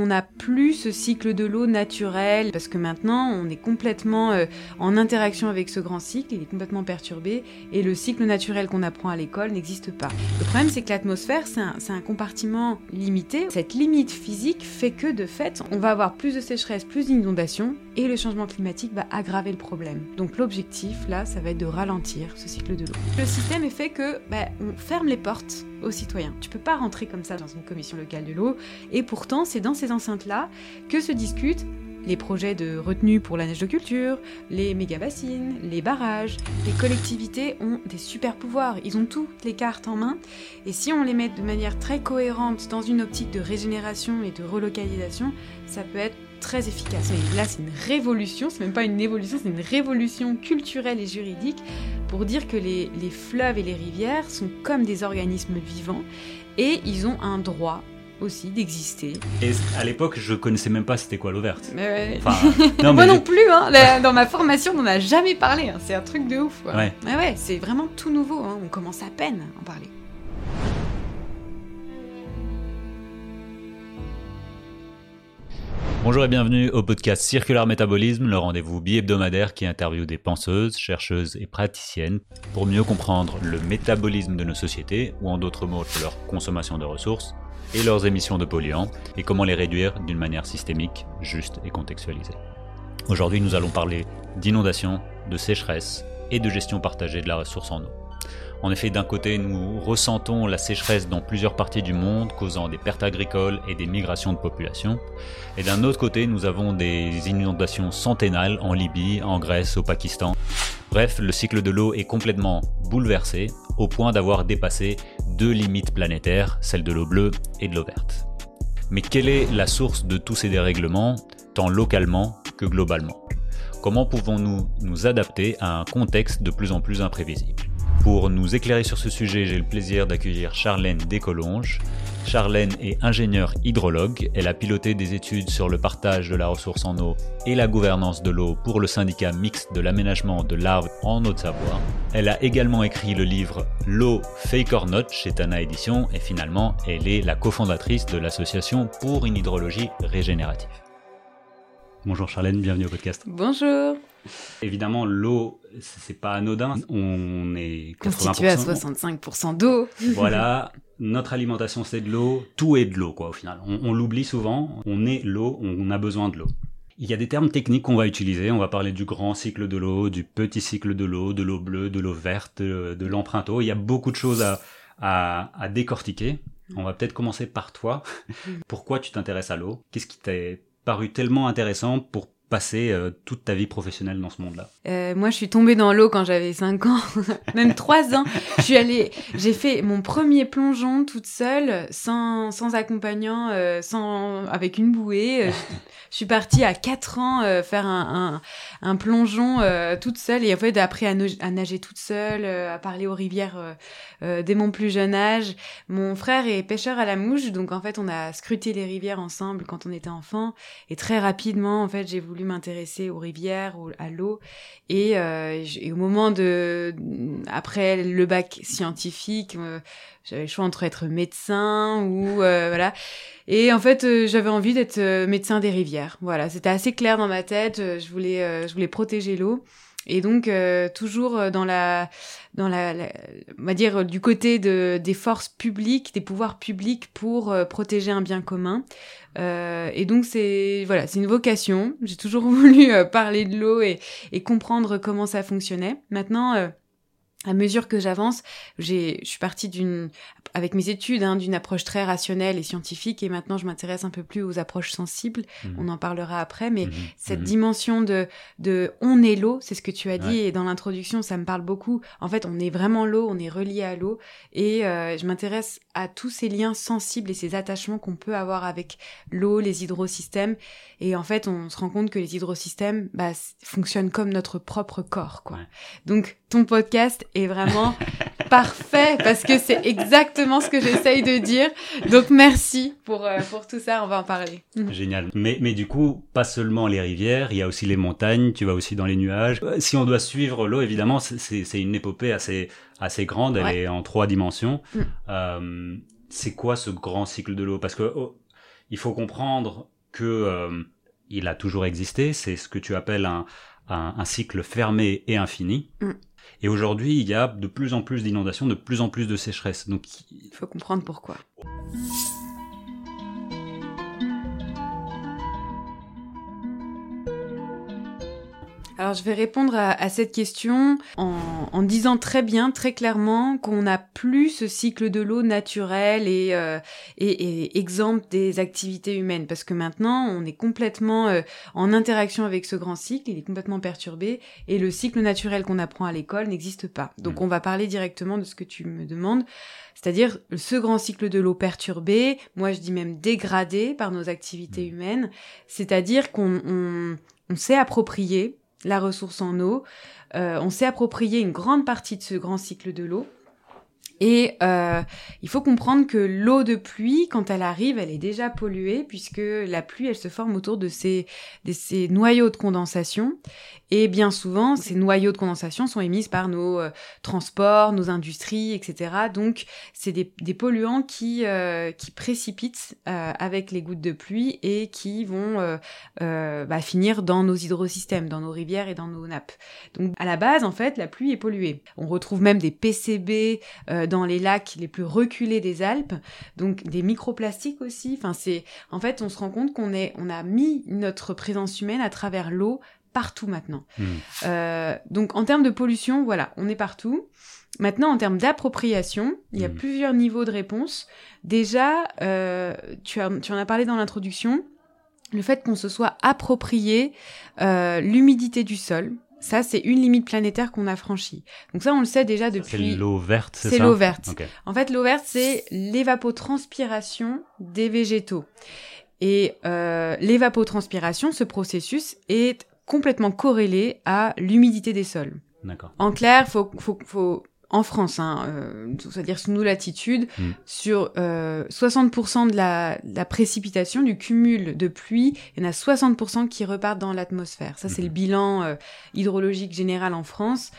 On n'a plus ce cycle de l'eau naturel parce que maintenant on est complètement euh, en interaction avec ce grand cycle, il est complètement perturbé et le cycle naturel qu'on apprend à l'école n'existe pas. Le problème c'est que l'atmosphère c'est un, un, compartiment limité. Cette limite physique fait que de fait on va avoir plus de sécheresse, plus d'inondations et le changement climatique va aggraver le problème. Donc l'objectif là ça va être de ralentir ce cycle de l'eau. Le système est fait que bah, on ferme les portes aux citoyens. Tu peux pas rentrer comme ça dans une commission locale de l'eau et pourtant c'est dans ces enceintes-là que se discutent les projets de retenue pour la neige de culture, les méga-bassines, les barrages. Les collectivités ont des super pouvoirs, ils ont toutes les cartes en main, et si on les met de manière très cohérente dans une optique de régénération et de relocalisation, ça peut être très efficace. Mais là, c'est une révolution, c'est même pas une évolution, c'est une révolution culturelle et juridique pour dire que les, les fleuves et les rivières sont comme des organismes vivants et ils ont un droit aussi d'exister. Et à l'époque, je connaissais même pas c'était quoi l'eau verte. Ouais. Enfin, non, Moi non plus, hein. dans ma formation, on n'en a jamais parlé. Hein. C'est un truc de ouf. Quoi. Ouais. Ouais, c'est vraiment tout nouveau. Hein. On commence à peine à en parler. Bonjour et bienvenue au podcast Circular Métabolisme, le rendez-vous bi-hebdomadaire qui interviewe des penseuses, chercheuses et praticiennes pour mieux comprendre le métabolisme de nos sociétés, ou en d'autres mots, leur consommation de ressources, et leurs émissions de polluants, et comment les réduire d'une manière systémique, juste et contextualisée. Aujourd'hui, nous allons parler d'inondation, de sécheresse et de gestion partagée de la ressource en eau. En effet, d'un côté, nous ressentons la sécheresse dans plusieurs parties du monde, causant des pertes agricoles et des migrations de population. Et d'un autre côté, nous avons des inondations centennales en Libye, en Grèce, au Pakistan. Bref, le cycle de l'eau est complètement bouleversé, au point d'avoir dépassé deux limites planétaires, celle de l'eau bleue et de l'eau verte. Mais quelle est la source de tous ces dérèglements, tant localement que globalement? Comment pouvons-nous nous adapter à un contexte de plus en plus imprévisible? Pour nous éclairer sur ce sujet, j'ai le plaisir d'accueillir Charlène Descolonges. Charlène est ingénieure hydrologue. Elle a piloté des études sur le partage de la ressource en eau et la gouvernance de l'eau pour le syndicat mixte de l'aménagement de l'Arve en Haute-Savoie. Elle a également écrit le livre L'eau fake or not chez Tana Édition et finalement, elle est la cofondatrice de l'association pour une hydrologie régénérative. Bonjour Charlène, bienvenue au podcast. Bonjour. Évidemment, l'eau, c'est pas anodin. On est 80%. Constitué à 65% d'eau. Voilà. Notre alimentation, c'est de l'eau. Tout est de l'eau, quoi, au final. On, l'oublie souvent. On est l'eau. On a besoin de l'eau. Il y a des termes techniques qu'on va utiliser. On va parler du grand cycle de l'eau, du petit cycle de l'eau, de l'eau bleue, de l'eau verte, de l'empreinte eau. Il y a beaucoup de choses à, à, à décortiquer. On va peut-être commencer par toi. Pourquoi tu t'intéresses à l'eau? Qu'est-ce qui t'a paru tellement intéressant pour passer euh, toute ta vie professionnelle dans ce monde-là? Euh, Moi, je suis tombée dans l'eau quand j'avais 5 ans, même 3 ans. Je suis allée, j'ai fait mon premier plongeon toute seule, sans, sans accompagnant, euh, sans, avec une bouée. je suis partie à 4 ans faire un, un, plongeon toute seule et en fait, appris à, à nager toute seule, à parler aux rivières dès mon plus jeune âge. Mon frère est pêcheur à la mouche, donc en fait, on a scruté les rivières ensemble quand on était enfant. Et très rapidement, en fait, j'ai voulu m'intéresser aux rivières, à l'eau. Et, euh, et, au moment de, après le bac scientifique, euh, j'avais le choix entre être médecin ou euh, voilà. Et en fait, j'avais envie d'être médecin des rivières. Voilà, c'était assez clair dans ma tête. Je voulais, je voulais protéger l'eau. Et donc toujours dans la dans la, on va dire du côté de des forces publiques, des pouvoirs publics pour euh, protéger un bien commun. Euh, et donc c'est voilà, c'est une vocation. J'ai toujours voulu parler de l'eau et, et comprendre comment ça fonctionnait. Maintenant à mesure que j'avance, j'ai, je suis partie d'une, avec mes études, hein, d'une approche très rationnelle et scientifique, et maintenant je m'intéresse un peu plus aux approches sensibles. Mhm. On en parlera après, mais mhm. cette mhm. dimension de, de, on est l'eau, c'est ce que tu as dit, et dans l'introduction, ça me parle beaucoup. En fait, on est vraiment l'eau, on est relié à l'eau, et euh, je m'intéresse à tous ces liens sensibles et ces attachements qu'on peut avoir avec l'eau, les hydrosystèmes, et en fait, on se rend compte que les hydrosystèmes, bah, fonctionnent comme notre propre corps, quoi. Donc, ton podcast est vraiment parfait parce que c'est exactement ce que j'essaye de dire. Donc merci pour, euh, pour tout ça, on va en parler. Mhm. Génial. Mais, mais du coup, pas seulement les rivières, il y a aussi les montagnes, tu vas aussi dans les nuages. Euh, si on doit suivre l'eau, évidemment, c'est une épopée assez, assez grande, elle est en trois dimensions. Mm. Euh, c'est quoi ce grand cycle de l'eau? Parce que oh, il faut comprendre que euh, il a toujours existé. C'est ce que tu appelles un, un, cycle fermé et infini. Mm. Et aujourd'hui, il y a de plus en plus d'inondations, de plus en plus de sécheresse. Donc, il faut comprendre pourquoi. Alors je vais répondre à, cette question en, disant très bien, très clairement qu'on n'a plus ce cycle de l'eau naturel et, euh, et, exempt des activités humaines, parce que maintenant on est complètement euh, en interaction avec ce grand cycle, il est complètement perturbé, et le cycle naturel qu'on apprend à l'école n'existe pas. Donc mmh. on va parler directement de ce que tu me demandes, c'est-à-dire ce grand cycle de l'eau perturbé, moi je dis même dégradé par nos activités mmh. humaines, c'est-à-dire qu'on on, on s'est approprié la ressource en eau. Euh, on s'est approprié une grande partie de ce grand cycle de l'eau. Et euh, il faut comprendre que l'eau de pluie, quand elle arrive, elle est déjà polluée puisque la pluie, elle se forme autour de ces, noyaux de condensation. Et bien souvent, ces noyaux de condensation sont émis par nos euh, transports, nos industries, etc. Donc, c'est des, polluants qui, euh, précipitent avec les gouttes de pluie et qui vont bah, finir dans nos hydrosystèmes, dans nos rivières et dans nos nappes. Donc, à la base, en fait, la pluie est polluée. On retrouve même des PCB dans les lacs les plus reculés des Alpes, donc des microplastiques aussi. Enfin, c'est en fait, on se rend compte qu'on est, on a mis notre présence humaine à travers l'eau partout maintenant. Hmm. Euh, donc en termes de pollution, voilà, on est partout. Maintenant, en termes d'appropriation, il y a hmm. plusieurs niveaux de réponse. Déjà, euh, tu, as, tu en as parlé dans l'introduction, le fait qu'on se soit approprié euh, l'humidité du sol. Ça, c'est une limite planétaire qu'on a franchie. Donc ça, on le sait déjà depuis... C'est l'eau verte, c'est ça C'est l'eau verte. En fait, l'eau verte, c'est l'évapotranspiration des végétaux. Et euh, l'évapotranspiration, ce processus, est complètement corrélé à l'humidité des sols. D'accord. En clair, faut, faut, faut en France, hein, euh, c'est-à-dire sous nos latitudes, hmm. sur euh, 60% de la, la, précipitation, du cumul de pluie, il y en a 60% qui repartent dans l'atmosphère. Ça, c'est le hmm. bilan euh, hydrologique général en France.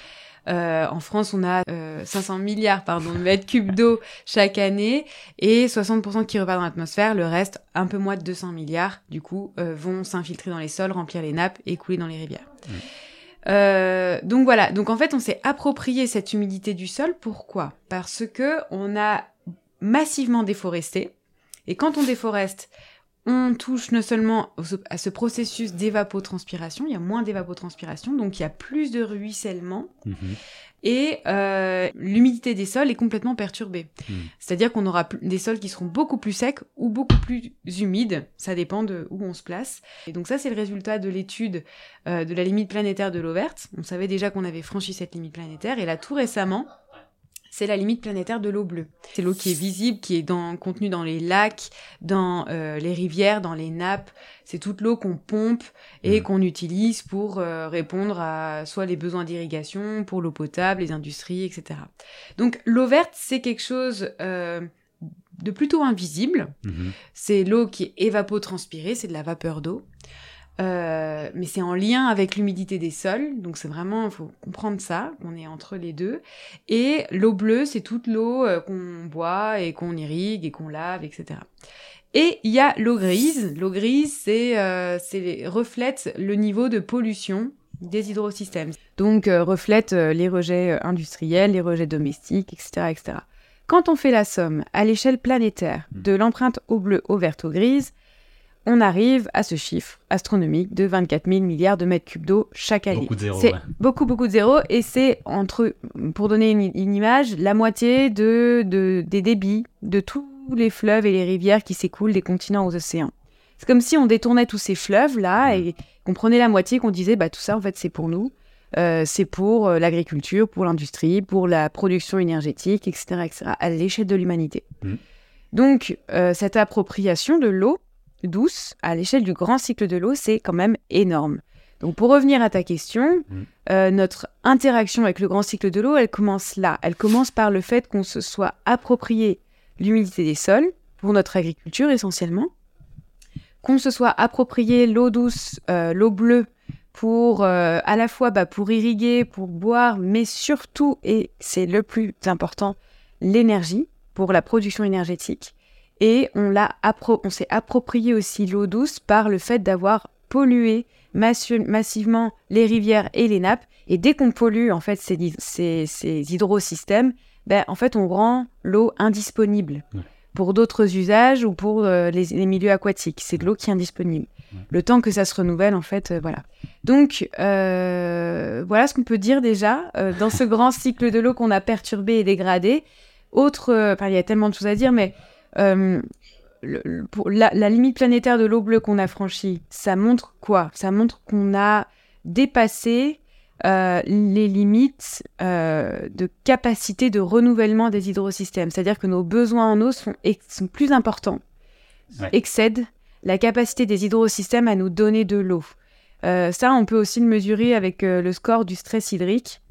Euh, en France, on a 500 euh, milliards pardon, de mètres cubes d'eau chaque année et 60% qui repartent dans l'atmosphère. Le reste, un peu moins de 200 milliards, du coup, euh, vont s'infiltrer dans les sols, remplir les nappes et couler dans les rivières. Mmh. Donc voilà, donc en fait on s'est approprié cette humidité du sol. Pourquoi? Parce que on a massivement déforesté. Et quand on déforeste, on touche non seulement à ce processus d'évapotranspiration, il y a moins d'évapotranspiration, donc il y a plus de ruissellement, mhm. et euh, l'humidité des sols est complètement perturbée. Mhm. C'est-à-dire qu'on aura des sols qui seront beaucoup plus secs ou beaucoup plus humides, ça dépend de où on se place. Et donc ça, c'est le résultat de l'étude euh, de la limite planétaire de l'eau verte. On savait déjà qu'on avait franchi cette limite planétaire, et là, tout récemment, c'est la limite planétaire de l'eau bleue. C'est l'eau qui est visible, qui est dans, contenue dans les lacs, dans euh, les rivières, dans les nappes. C'est toute l'eau qu'on pompe et mmh. qu'on utilise pour euh, répondre à soit les besoins d'irrigation, pour l'eau potable, les industries, etc. Donc l'eau verte, c'est quelque chose euh, de plutôt invisible. Mmh. C'est l'eau qui est évapotranspirée, c'est de la vapeur d'eau. Euh, mais c'est en lien avec l'humidité des sols, donc c'est vraiment, il faut comprendre ça, qu'on est entre les deux. Et l'eau bleue, c'est toute l'eau euh, qu'on boit et qu'on irrigue et qu'on lave, etc. Et il y a l'eau grise. L'eau grise, c'est, euh, reflète le niveau de pollution des hydrosystèmes. Donc reflète les rejets industriels, les rejets domestiques, etc., etc. Quand on fait la somme à l'échelle planétaire de l'empreinte eau bleue, eau verte, eau grise, on arrive à ce chiffre astronomique de 24 000 milliards de mètres cubes d'eau chaque année. Beaucoup de zéros. C'est beaucoup, beaucoup de zéros. Et c'est, entre, pour donner une, image, la moitié de, des débits de tous les fleuves et les rivières qui s'écoulent des continents aux océans. C'est comme si on détournait tous ces fleuves-là et qu'on prenait la moitié, qu'on disait, bah, tout ça, en fait, c'est pour nous. Euh, c'est pour euh, l'agriculture, pour l'industrie, pour la production énergétique, etc., etc., à l'échelle de l'humanité. Mmh. Donc, euh, cette appropriation de l'eau, douce, à l'échelle du grand cycle de l'eau, c'est quand même énorme. Donc pour revenir à ta question, mm. euh, notre interaction avec le grand cycle de l'eau, elle commence là. Elle commence par le fait qu'on se soit approprié l'humidité des sols, pour notre agriculture essentiellement, qu'on se soit approprié l'eau douce, euh, l'eau bleue, pour euh, à la fois bah, pour irriguer, pour boire, mais surtout, et c'est le plus important, l'énergie, pour la production énergétique Et on, l'a on s'est approprié aussi l'eau douce par le fait d'avoir pollué massivement les rivières et les nappes. Et dès qu'on pollue en fait ces, ces, hydrosystèmes, ben, en fait on rend l'eau indisponible pour d'autres usages ou pour euh, les, milieux aquatiques. C'est de l'eau qui est indisponible. Le temps que ça se renouvelle, en fait, euh, voilà. Donc, euh, voilà ce qu'on peut dire déjà dans ce grand cycle de l'eau qu'on a perturbé et dégradé. Autre, il y a tellement de choses à dire, mais pour la, la, limite planétaire de l'eau bleue qu'on a franchie, ça montre quoi? Ça montre qu'on a dépassé euh, les limites euh, de capacité de renouvellement des hydrosystèmes. C'est-à-dire que nos besoins en eau sont, sont plus importants, excèdent la capacité des hydrosystèmes à nous donner de l'eau. Euh, ça, on peut aussi le mesurer avec le score du stress hydrique.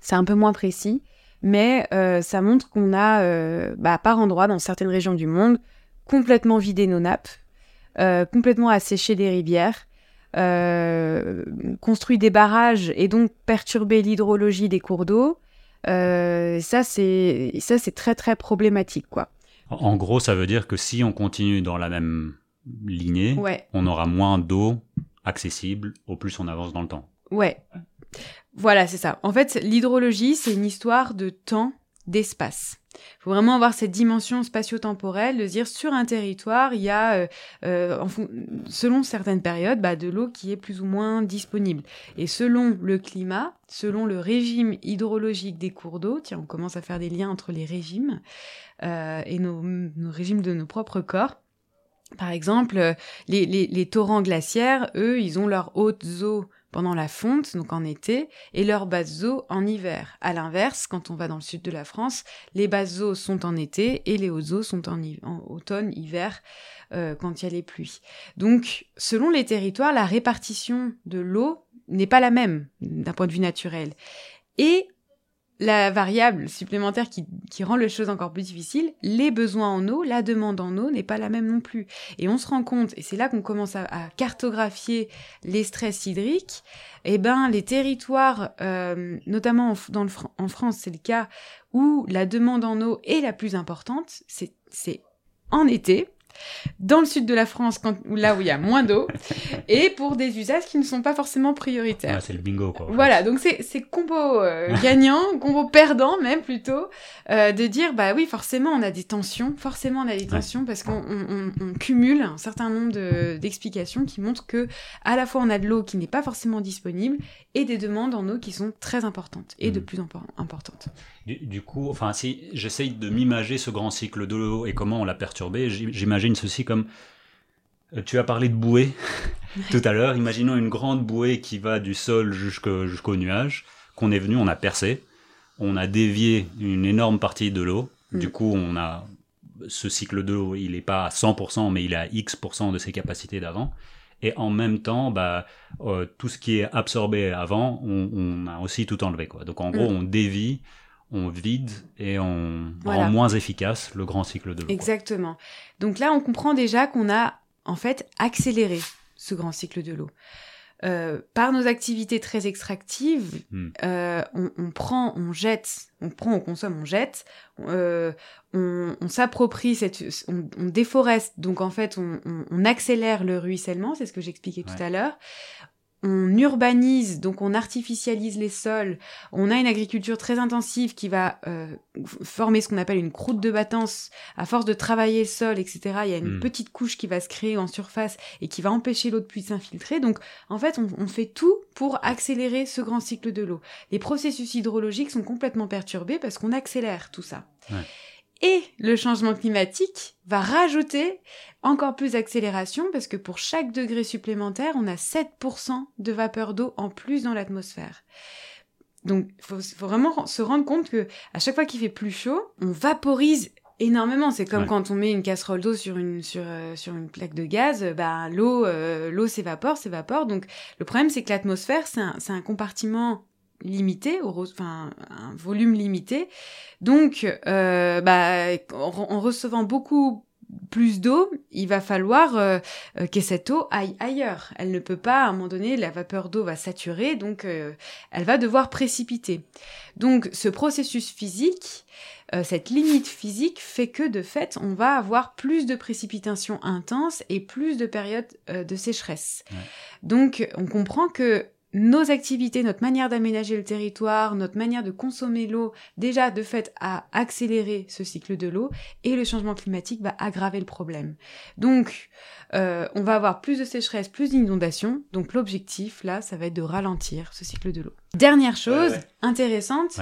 C'est un peu moins précis, mais ça montre qu'on a, bah, par endroits, dans certaines régions du monde, complètement vidé nos nappes, complètement asséché des rivières, euh, construit des barrages et donc perturber l'hydrologie des cours d'eau, euh, ça c'est ça c'est très très problématique quoi. En gros, ça veut dire que si on continue dans la même lignée, on aura moins d'eau accessible au plus on avance dans le temps. Ouais. Voilà, c'est ça. En fait, l'hydrologie, c'est une histoire de temps, d'espace. Il faut vraiment avoir cette dimension spatio-temporelle, de dire sur un territoire, il y a, euh, euh, selon certaines périodes, bah, de l'eau qui est plus ou moins disponible. Et selon le climat, selon le régime hydrologique des cours d'eau, tiens, on commence à faire des liens entre les régimes euh, et nos, régimes de nos propres corps. Par exemple, les, les torrents glaciaires, eux, ils ont leurs hautes eaux pendant la fonte, donc en été, et leurs basses eaux en hiver. À l'inverse, quand on va dans le sud de la France, les basses eaux sont en été et les hautes eaux sont en, automne, hiver, euh, quand il y a les pluies. Donc, selon les territoires, la répartition de l'eau n'est pas la même d'un point de vue naturel. Et la variable supplémentaire qui, rend les choses encore plus difficiles, les besoins en eau, la demande en eau n'est pas la même non plus. Et on se rend compte, et c'est là qu'on commence à, cartographier les stress hydriques, eh ben les territoires, euh, notamment en, France, c'est le cas où la demande en eau est la plus importante, c'est en été, dans le sud de la France, quand, là où il y a moins d'eau, et pour des usages qui ne sont pas forcément prioritaires. c'est le bingo, quoi. Voilà, donc c'est combo euh, gagnant, combo perdant même plutôt, euh, de dire, bah oui, forcément on a des tensions, forcément on a des tensions, parce qu'on on, cumule un certain nombre d'explications qui montrent que à la fois on a de l'eau qui n'est pas forcément disponible, et des demandes en eau qui sont très importantes, et de mm. plus en plus importantes. Du, coup, enfin, si j'essaye de m'imager ce grand cycle de l'eau et comment on l'a perturbé, j'imagine ceci comme euh, tu as parlé de bouée tout à l'heure. Imaginons une grande bouée qui va du sol jusqu'au nuage, qu'on est venu, on a percé, on a dévié une énorme partie de l'eau. Mm. Du coup, on a ce cycle de l'eau, il n'est pas à 100%, mais il est à X% de ses capacités d'avant. Et en même temps, bah, euh, tout ce qui est absorbé avant, on, a aussi tout enlevé. Quoi. Donc en gros, mm. on dévie on vide et on rend moins efficace le grand cycle de l'eau. Exactement. Donc là, on comprend déjà qu'on a en fait accéléré ce grand cycle de l'eau. Euh, par nos activités très extractives, hmm. euh, on, prend, on jette, on prend, on consomme, on jette, euh, on, s'approprie cette, on, déforeste, donc en fait on, accélère le ruissellement, c'est ce que j'expliquais tout à l'heure on urbanise, donc on artificialise les sols, on a une agriculture très intensive qui va euh, former ce qu'on appelle une croûte de battance. À force de travailler le sol, etc., il y a une hmm. petite couche qui va se créer en surface et qui va empêcher l'eau de pluie de s'infiltrer. Donc, en fait, on, fait tout pour accélérer ce grand cycle de l'eau. Les processus hydrologiques sont complètement perturbés parce qu'on accélère tout ça. Et le changement climatique va rajouter encore plus d'accélération parce que pour chaque degré supplémentaire, on a 7% de vapeur d'eau en plus dans l'atmosphère. Donc, il faut, vraiment se rendre compte que à chaque fois qu'il fait plus chaud, on vaporise énormément. C'est comme quand on met une casserole d'eau sur une sur euh, sur une plaque de gaz, bah l'eau euh, l'eau s'évapore, s'évapore. Donc le problème c'est que l'atmosphère c'est un, un compartiment limité, enfin un volume limité. Donc, euh, bah, en, recevant beaucoup plus d'eau, il va falloir euh, euh, que cette eau aille ailleurs. Elle ne peut pas, à un moment donné, la vapeur d'eau va saturer, donc euh, elle va devoir précipiter. Donc ce processus physique, cette limite physique fait que de fait, on va avoir plus de précipitations intenses et plus de périodes de sécheresse. Donc on comprend que nos activités, notre manière d'aménager le territoire, notre manière de consommer l'eau, déjà de fait a accéléré ce cycle de l'eau et le changement climatique va aggraver le problème. Donc, euh, on va avoir plus de sécheresse, plus d'inondations. Donc, l'objectif là, ça va être de ralentir ce cycle de l'eau. Dernière chose intéressante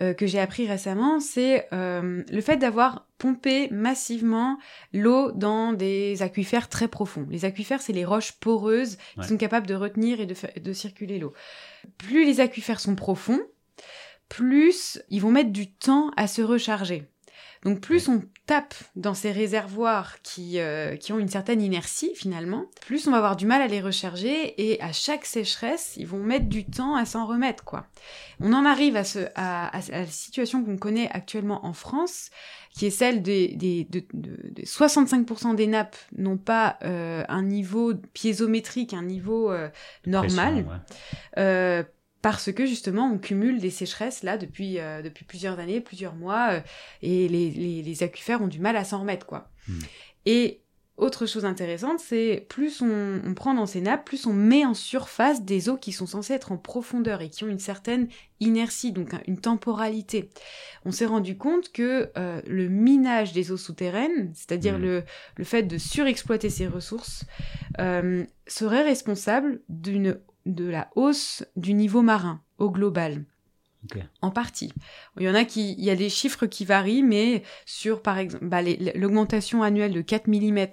euh, que j'ai appris récemment, c'est euh, le fait d'avoir pompé massivement l'eau dans des aquifères très profonds. Les aquifères, c'est les roches poreuses qui sont capables de retenir et de, de circuler l'eau. Plus les aquifères sont profonds, plus ils vont mettre du temps à se recharger. Donc plus on tape dans ces réservoirs qui, euh, qui ont une certaine inertie finalement, plus on va avoir du mal à les recharger et à chaque sécheresse, ils vont mettre du temps à s'en remettre quoi. On en arrive à, ce, à, la situation qu'on connaît actuellement en France, qui est celle des, des de, 65% des nappes n'ont pas euh, un niveau piézométrique, un niveau euh, normal parce que justement on cumule des sécheresses là depuis, euh, depuis plusieurs années, plusieurs mois, euh, et les, les, les, aquifères ont du mal à s'en remettre quoi. Hmm. Et autre chose intéressante, c'est plus on, on, prend dans ces nappes, plus on met en surface des eaux qui sont censées être en profondeur et qui ont une certaine inertie, donc une temporalité. On s'est rendu compte que euh, le minage des eaux souterraines, c'est-à-dire hmm. le, le, fait de surexploiter ces ressources, serait responsable d'une de la hausse du niveau marin au global. En partie. Il y en a qui, il y a des chiffres qui varient, mais sur, par exemple, bah, l'augmentation annuelle de 4 mm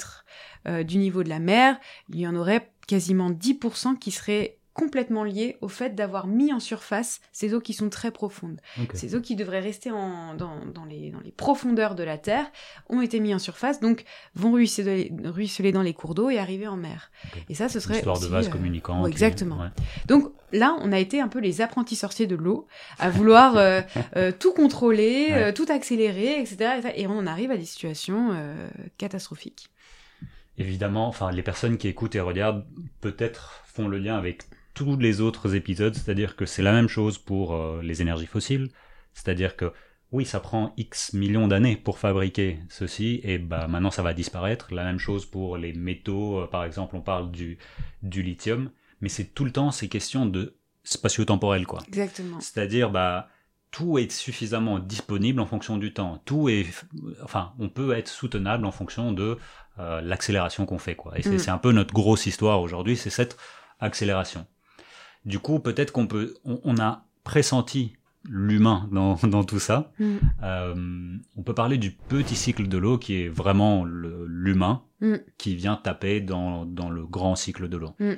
euh, du niveau de la mer, il y en aurait quasiment 10% qui seraient complètement lié au fait d'avoir mis en surface ces eaux qui sont très profondes. Ces eaux qui devraient rester en, dans, dans, les, dans, les, profondeurs de la Terre ont été mis en surface, donc vont ruisseler, ruisseler dans les cours d'eau et arriver en mer. Et ça, ce serait... Histoire de vase euh, communicant. exactement. Donc là, on a été un peu les apprentis sorciers de l'eau, à vouloir euh, euh, tout contrôler, tout accélérer, etc., Et on arrive à des situations catastrophiques évidemment, enfin, les personnes qui écoutent et regardent peut-être font le lien avec tous les autres épisodes, c'est-à-dire que c'est la même chose pour euh, les énergies fossiles, c'est-à-dire que oui, ça prend X millions d'années pour fabriquer ceci, et bah maintenant ça va disparaître. La même chose pour les métaux, euh, par exemple, on parle du, du lithium, mais c'est tout le temps ces questions de spatio-temporel, quoi. Exactement. C'est-à-dire, bah, tout est suffisamment disponible en fonction du temps. Tout est, enfin, on peut être soutenable en fonction de euh, l'accélération qu'on fait, quoi. Et mm. c'est un peu notre grosse histoire aujourd'hui, c'est cette accélération. Du coup, peut-être qu'on peut, on, a pressenti l'humain dans, dans, tout ça. Mm. Euh, on peut parler du petit cycle de l'eau qui est vraiment l'humain mm. qui vient taper dans, dans, le grand cycle de l'eau. Mm.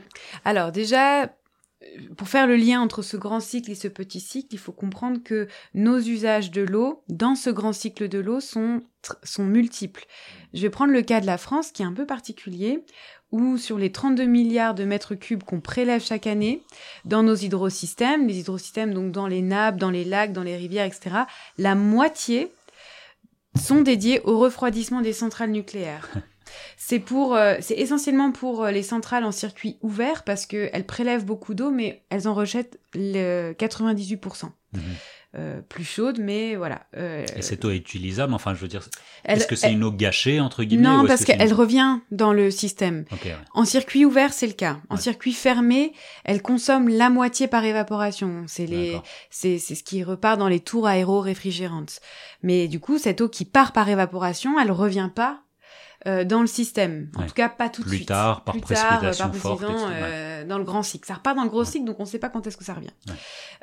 Alors déjà, pour faire le lien entre ce grand cycle et ce petit cycle, il faut comprendre que nos usages de l'eau dans ce grand cycle de l'eau sont, sont multiples. Je vais prendre le cas de la France qui est un peu particulier où sur les 32 milliards de mètres cubes qu'on prélève chaque année dans nos hydrosystèmes, les hydrosystèmes donc dans les nappes, dans les lacs, dans les rivières, etc., la moitié sont dédiés au refroidissement des centrales nucléaires. C'est pour, euh, c'est essentiellement pour euh, les centrales en circuit ouvert parce qu'elles prélèvent beaucoup d'eau, mais elles en rejettent le 98%. Euh, plus chaude, mais voilà. Euh, et cette eau est utilisable, enfin, je veux dire, est-ce que c'est une eau gâchée, entre guillemets Non, parce qu'elle revient dans le système. En circuit ouvert, c'est le cas. En circuit fermé, elle consomme la moitié par évaporation. C'est les, c'est, c'est ce qui repart dans les tours aéro-réfrigérantes. Mais du coup, cette eau qui part par évaporation, elle revient pas euh, dans le système. En tout cas, pas tout de Plus suite. Tard, par Plus précipitation tard, par forte, euh, dans le grand cycle. Ça repart dans le gros cycle, donc on ne sait pas quand est-ce que ça revient.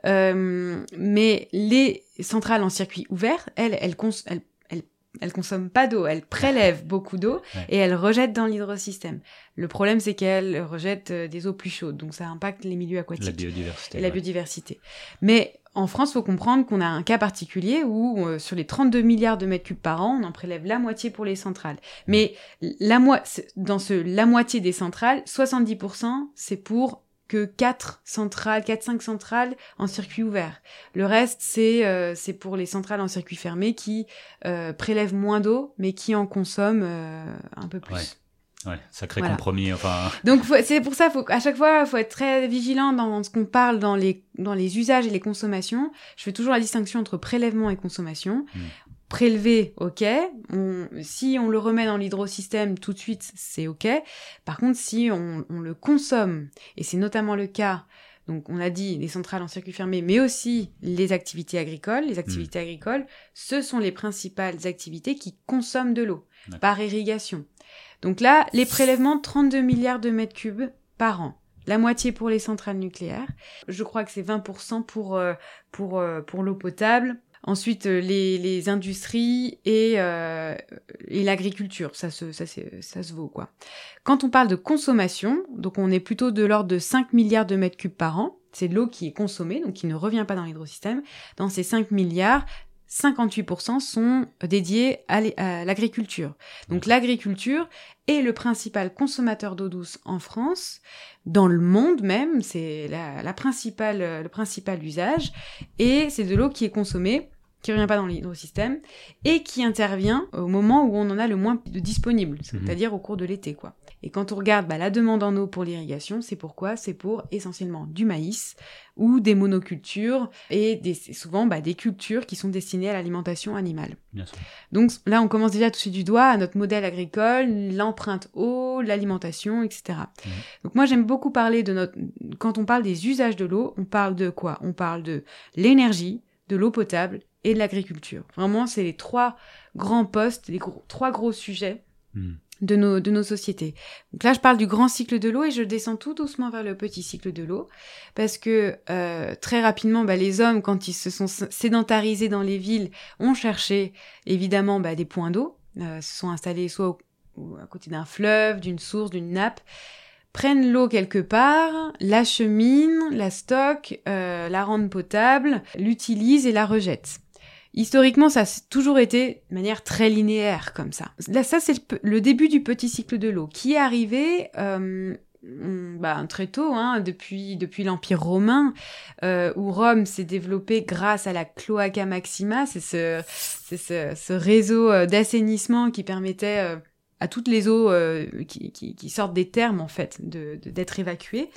Euh, mais les centrales en circuit ouvert, elles, elles, cons elles, elles, elles consomment pas d'eau, elles prélèvent beaucoup d'eau et elles rejettent dans l'hydrosystème. Le problème, c'est qu'elles rejettent des eaux plus chaudes, donc ça impacte les milieux aquatiques. La biodiversité. Et la biodiversité. Mais en France, faut comprendre qu'on a un cas particulier où euh, sur les 32 milliards de mètres cubes par an, on en prélève la moitié pour les centrales. Mais la dans ce la moitié des centrales, 70% c'est pour que 4 centrales, 4-5 centrales en circuit ouvert. Le reste, c'est euh, pour les centrales en circuit fermé qui euh, prélèvent moins d'eau, mais qui en consomment euh, un peu plus. Ouais. Ouais, sacré compromis. Enfin. Donc c'est pour ça, faut, à chaque fois, il faut être très vigilant dans ce qu'on parle dans les dans les usages et les consommations. Je fais toujours la distinction entre prélèvement et consommation. Mm prélevé, ok. si on le remet dans l'hydrosystème tout de suite, c'est ok. Par contre, si on, le consomme, et c'est notamment le cas, donc on a dit les centrales en circuit fermé, mais aussi les activités agricoles. Les activités hmm. agricoles, ce sont les principales activités qui consomment de l'eau par irrigation. Donc là, les prélèvements, 32 milliards de mètres cubes par an la moitié pour les centrales nucléaires. Je crois que c'est 20% pour, euh, pour, euh, pour l'eau potable, Ensuite, euh, les, industries et, euh, et l'agriculture, ça se, ça, ça se vaut quoi. Quand on parle de consommation, donc on est plutôt de l'ordre de 5 milliards de mètres cubes par an. C'est l'eau qui est consommée, donc qui ne revient pas dans l'hydrosystème. Dans ces 5 milliards, 58% sont dédiés à l'agriculture. Donc l'agriculture est le principal consommateur d'eau douce en France, dans le monde même, c'est la, principale, le principal usage, et c'est de l'eau qui est consommée qui revient pas dans l'hydrosystème et qui intervient au moment où on en a le moins de disponible, mhm. c'est-à-dire au cours de l'été, quoi. Et quand on regarde bah, la demande en eau pour l'irrigation, c'est pourquoi? C'est pour essentiellement du maïs ou des monocultures et des, souvent bah, des cultures qui sont destinées à l'alimentation animale. Donc là, on commence déjà à toucher du doigt à notre modèle agricole, l'empreinte eau, l'alimentation, etc. Mhm. Donc moi, j'aime beaucoup parler de notre... Quand on parle des usages de l'eau, on parle de quoi? On parle de l'énergie, de l'eau potable et de l'agriculture. Vraiment, c'est les trois grands postes, les trois gros sujets hmm. De, nos, de nos sociétés. Donc là, je parle du grand cycle de l'eau et je descends tout doucement vers le petit cycle de l'eau parce que euh, très rapidement, bah, les hommes, quand ils se sont sédentarisés dans les villes, ont cherché évidemment bah, des points d'eau, euh, se sont installés soit à côté d'un fleuve, d'une source, d'une nappe prennent l'eau quelque part, l'acheminent, la stockent, euh, la rendent potable, l'utilisent et la rejettent. Historiquement, ça a toujours été de manière très linéaire comme ça. Là, ça, c'est le début du petit cycle de l'eau qui est arrivé euh, bah, très tôt, hein, depuis, depuis l'Empire romain, euh, où Rome s'est développée grâce à la cloaca maxima, c'est ce, réseau euh, d'assainissement qui permettait euh, à toutes les eaux euh, qui, qui, qui, sortent des termes en fait d'être de, évacuées.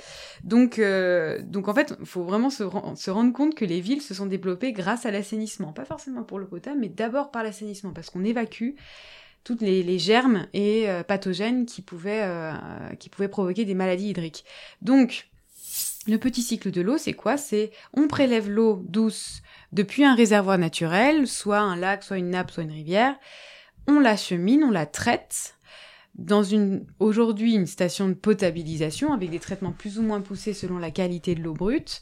Donc, euh, donc en fait, il faut vraiment se, se, rendre compte que les villes se sont développées grâce à l'assainissement, pas forcément pour le potable, mais d'abord par l'assainissement, parce qu'on évacue toutes les, les germes et euh, pathogènes qui pouvaient, qui pouvaient provoquer des maladies hydriques. Donc, le petit cycle de l'eau, c'est quoi? C'est on prélève l'eau douce depuis un réservoir naturel, soit un lac, soit une nappe, soit une rivière on l'achemine, on la traite dans une aujourd'hui une station de potabilisation avec des traitements plus ou moins poussés selon la qualité de l'eau brute.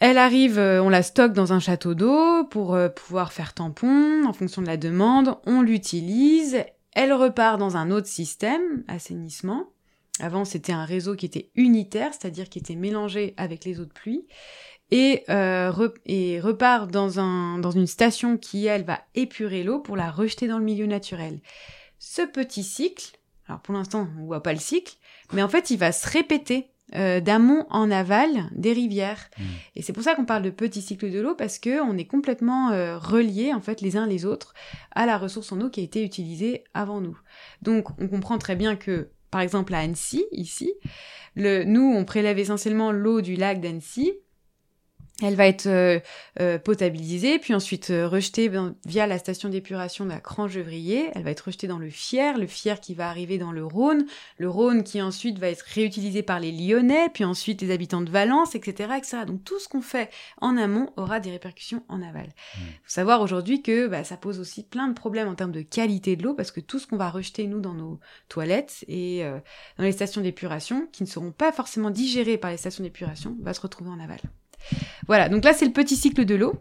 Elle arrive, euh, on la stocke dans un château d'eau pour euh, pouvoir faire tampon en fonction de la demande. On l'utilise, elle repart dans un autre système, assainissement. Avant, c'était un réseau qui était unitaire, c'est-à-dire qui était mélangé avec les eaux de pluie et, euh, et repart dans, un, dans une station qui, elle, va épurer l'eau pour la rejeter dans le milieu naturel. Ce petit cycle, alors pour l'instant, on voit pas le cycle, mais en fait, il va se répéter euh, d'amont en aval des rivières. Mmh. Et c'est pour ça qu'on parle de petit cycle de l'eau parce que on est complètement euh, reliés en fait les uns les autres à la ressource en eau qui a été utilisée avant nous. Donc on comprend très bien que par exemple à Annecy ici, le, nous on prélève essentiellement l'eau du lac d'Annecy elle va être euh, euh, potabilisée, puis ensuite euh, rejetée ben, via la station d'épuration de la Crangevrier. Elle va être rejetée dans le Fier, le Fier qui va arriver dans le Rhône, le Rhône qui ensuite va être réutilisé par les Lyonnais, puis ensuite les habitants de Valence, etc., etc. Donc tout ce qu'on fait en amont aura des répercussions en aval. Il mmh. faut savoir aujourd'hui que bah, ça pose aussi plein de problèmes en termes de qualité de l'eau, parce que tout ce qu'on va rejeter nous dans nos toilettes et dans les stations d'épuration, qui ne seront pas forcément digérées par les stations d'épuration, va se retrouver en aval. Voilà, donc là c'est le petit cycle de l'eau.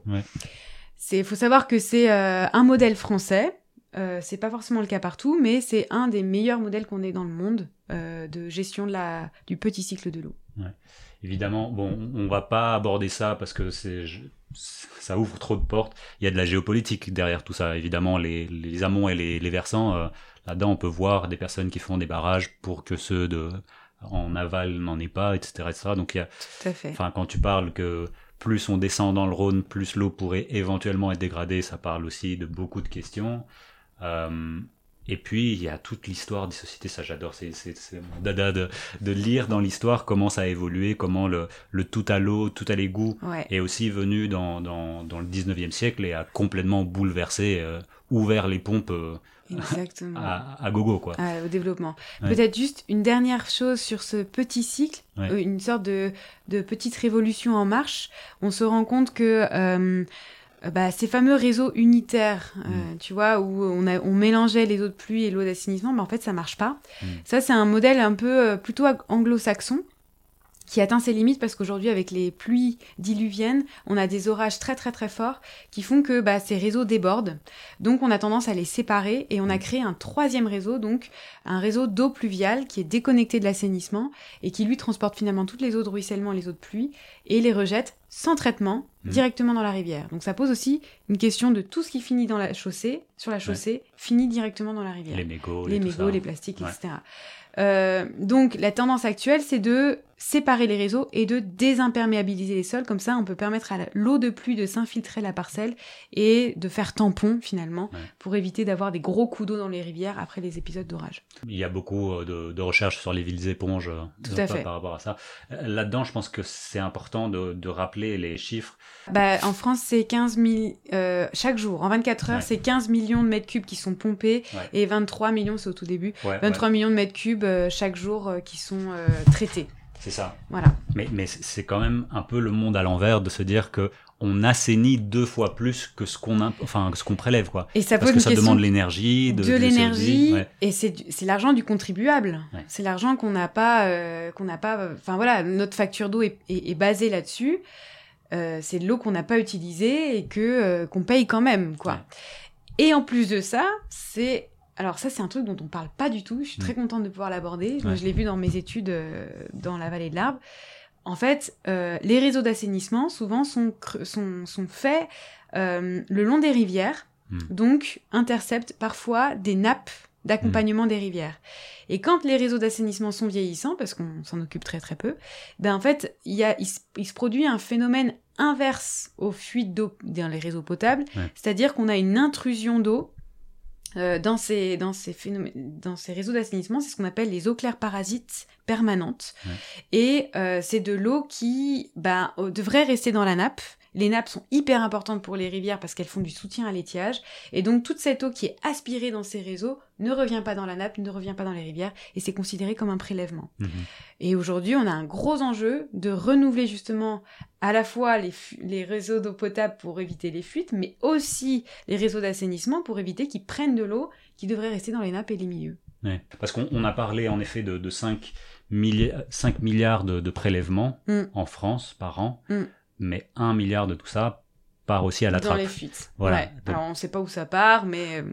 Il faut savoir que c'est euh, un modèle français. Euh, c'est pas forcément le cas partout, mais c'est un des meilleurs modèles qu'on ait dans le monde euh, de gestion de la, du petit cycle de l'eau. Évidemment, bon, on va pas aborder ça parce que c'est ça ouvre trop de portes. Il y a de la géopolitique derrière tout ça. Évidemment, les, amont et les, versants, là-dedans, on peut voir des personnes qui font des barrages pour que ceux de en aval n'en est pas, etc., etc. Donc il y a, Tout à fait. enfin quand tu parles que plus on descend dans le Rhône, plus l'eau pourrait éventuellement être dégradée, ça parle aussi de beaucoup de questions. Euh, et puis, il y a toute l'histoire des sociétés, ça j'adore, c'est mon dada de, de lire dans l'histoire comment ça a évolué, comment le, le tout à l'eau, tout à l'égout Ouais. est aussi venu dans, dans, dans le 19e siècle et a complètement bouleversé, euh, ouvert les pompes euh, Exactement. à, à gogo, quoi. Au développement. Ouais. Peut-être juste une dernière chose sur ce petit cycle, Ouais. euh, une sorte de, de petite révolution en marche. On se rend compte que euh, bah, ces fameux réseaux unitaires, euh, Mm. tu vois, où on, a, on mélangeait les eaux de pluie et l'eau d'assainissement, bah, en fait, ça marche pas. Mm. Ça, c'est un modèle un peu euh, plutôt anglo-saxon qui atteint ses limites parce qu'aujourd'hui, avec les pluies diluviennes, on a des orages très très très forts qui font que bah, ces réseaux débordent. Donc, on a tendance à les séparer et on a créé un troisième réseau, donc un réseau d'eau pluviale qui est déconnecté de l'assainissement et qui lui transporte finalement toutes les eaux de ruissellement les eaux de pluie et les rejette sans traitement Mhm. directement dans la rivière. Donc, ça pose aussi une question de tout ce qui finit dans la chaussée, sur la chaussée, finit directement dans la rivière Les mégots, les mégots, les plastiques, Ouais. etc. Euh, donc la tendance actuelle, c'est de séparer les réseaux et de désimperméabiliser les sols. Comme ça, on peut permettre à l'eau de pluie de s'infiltrer la parcelle et de faire tampon finalement Ouais. pour éviter d'avoir des gros coups d'eau dans les rivières après les épisodes d'orage. Il y a beaucoup euh, de, de recherches sur les villes éponges euh, Tout par- à fait. par rapport à ça. Euh, Là-dedans, je pense que c'est important de, de rappeler les chiffres. Bah, en France, c'est 15 000 euh, chaque jour. En 24 heures, Ouais. c'est 15 millions de mètres cubes qui sont pompés Ouais. et 23 millions, c'est au tout début, Ouais, 23 millions de mètres cubes euh, chaque jour euh, qui sont traités. C'est ça. Voilà. Mais, mais c'est quand même un peu le monde à l'envers de se dire que on assainit deux fois plus que ce qu'on enfin, que ce qu'on prélève. Quoi. Et ça Parce que ça demande l'énergie. De, l'énergie CO2, ouais. et c'est l'argent du contribuable. Ouais. C'est l'argent qu'on n'a pas euh, qu'on n'a pas. Enfin voilà, notre facture d'eau est, est- est basée là-dessus. Euh, c'est de l'eau qu'on n'a pas utilisée et que euh, qu'on paye quand même quoi. Ouais. Et en plus de ça, c'est alors ça c'est un truc dont on parle pas du tout. Je suis très Mm. contente de pouvoir l'aborder. Ouais. Je l'ai vu dans mes études euh, dans la vallée de l'Arbre. En fait, euh, les réseaux d'assainissement souvent sont sont sont faits euh, le long des rivières Mm. donc interceptent parfois des nappes d'accompagnement Mm. des rivières. Et quand les réseaux d'assainissement sont vieillissants, parce qu'on s'en occupe très très peu, ben en fait, il, y a, il, se, il se produit un phénomène inverse aux fuites d'eau dans les réseaux potables, Ouais. c'est-à-dire qu'on a une intrusion d'eau euh, dans, ces, dans, ces phénomènes, dans ces réseaux d'assainissement, c'est ce qu'on appelle les eaux claires parasites permanentes. Ouais. Et euh, c'est de l'eau qui ben, euh, devrait rester dans la nappe. Les nappes sont hyper importantes pour les rivières parce qu'elles font du soutien à l'étiage. Et donc toute cette eau qui est aspirée dans ces réseaux ne revient pas dans la nappe, ne revient pas dans les rivières, et c'est considéré comme un prélèvement. Mhm. Et aujourd'hui, on a un gros enjeu de renouveler justement à la fois les, réseaux d'eau potable pour éviter les fuites, mais aussi les réseaux d'assainissement pour éviter qu'ils prennent de l'eau qui devrait rester dans les nappes et les milieux. Ouais. Parce qu'on on a parlé en effet de, de 5, milli- 5 milliards de, de prélèvements Mm. en France par an, Mm. Mais 1 milliard de tout ça part aussi à la dans trappe. les fuites. Voilà. Ouais. Donc- Alors on sait pas où ça part, mais euh,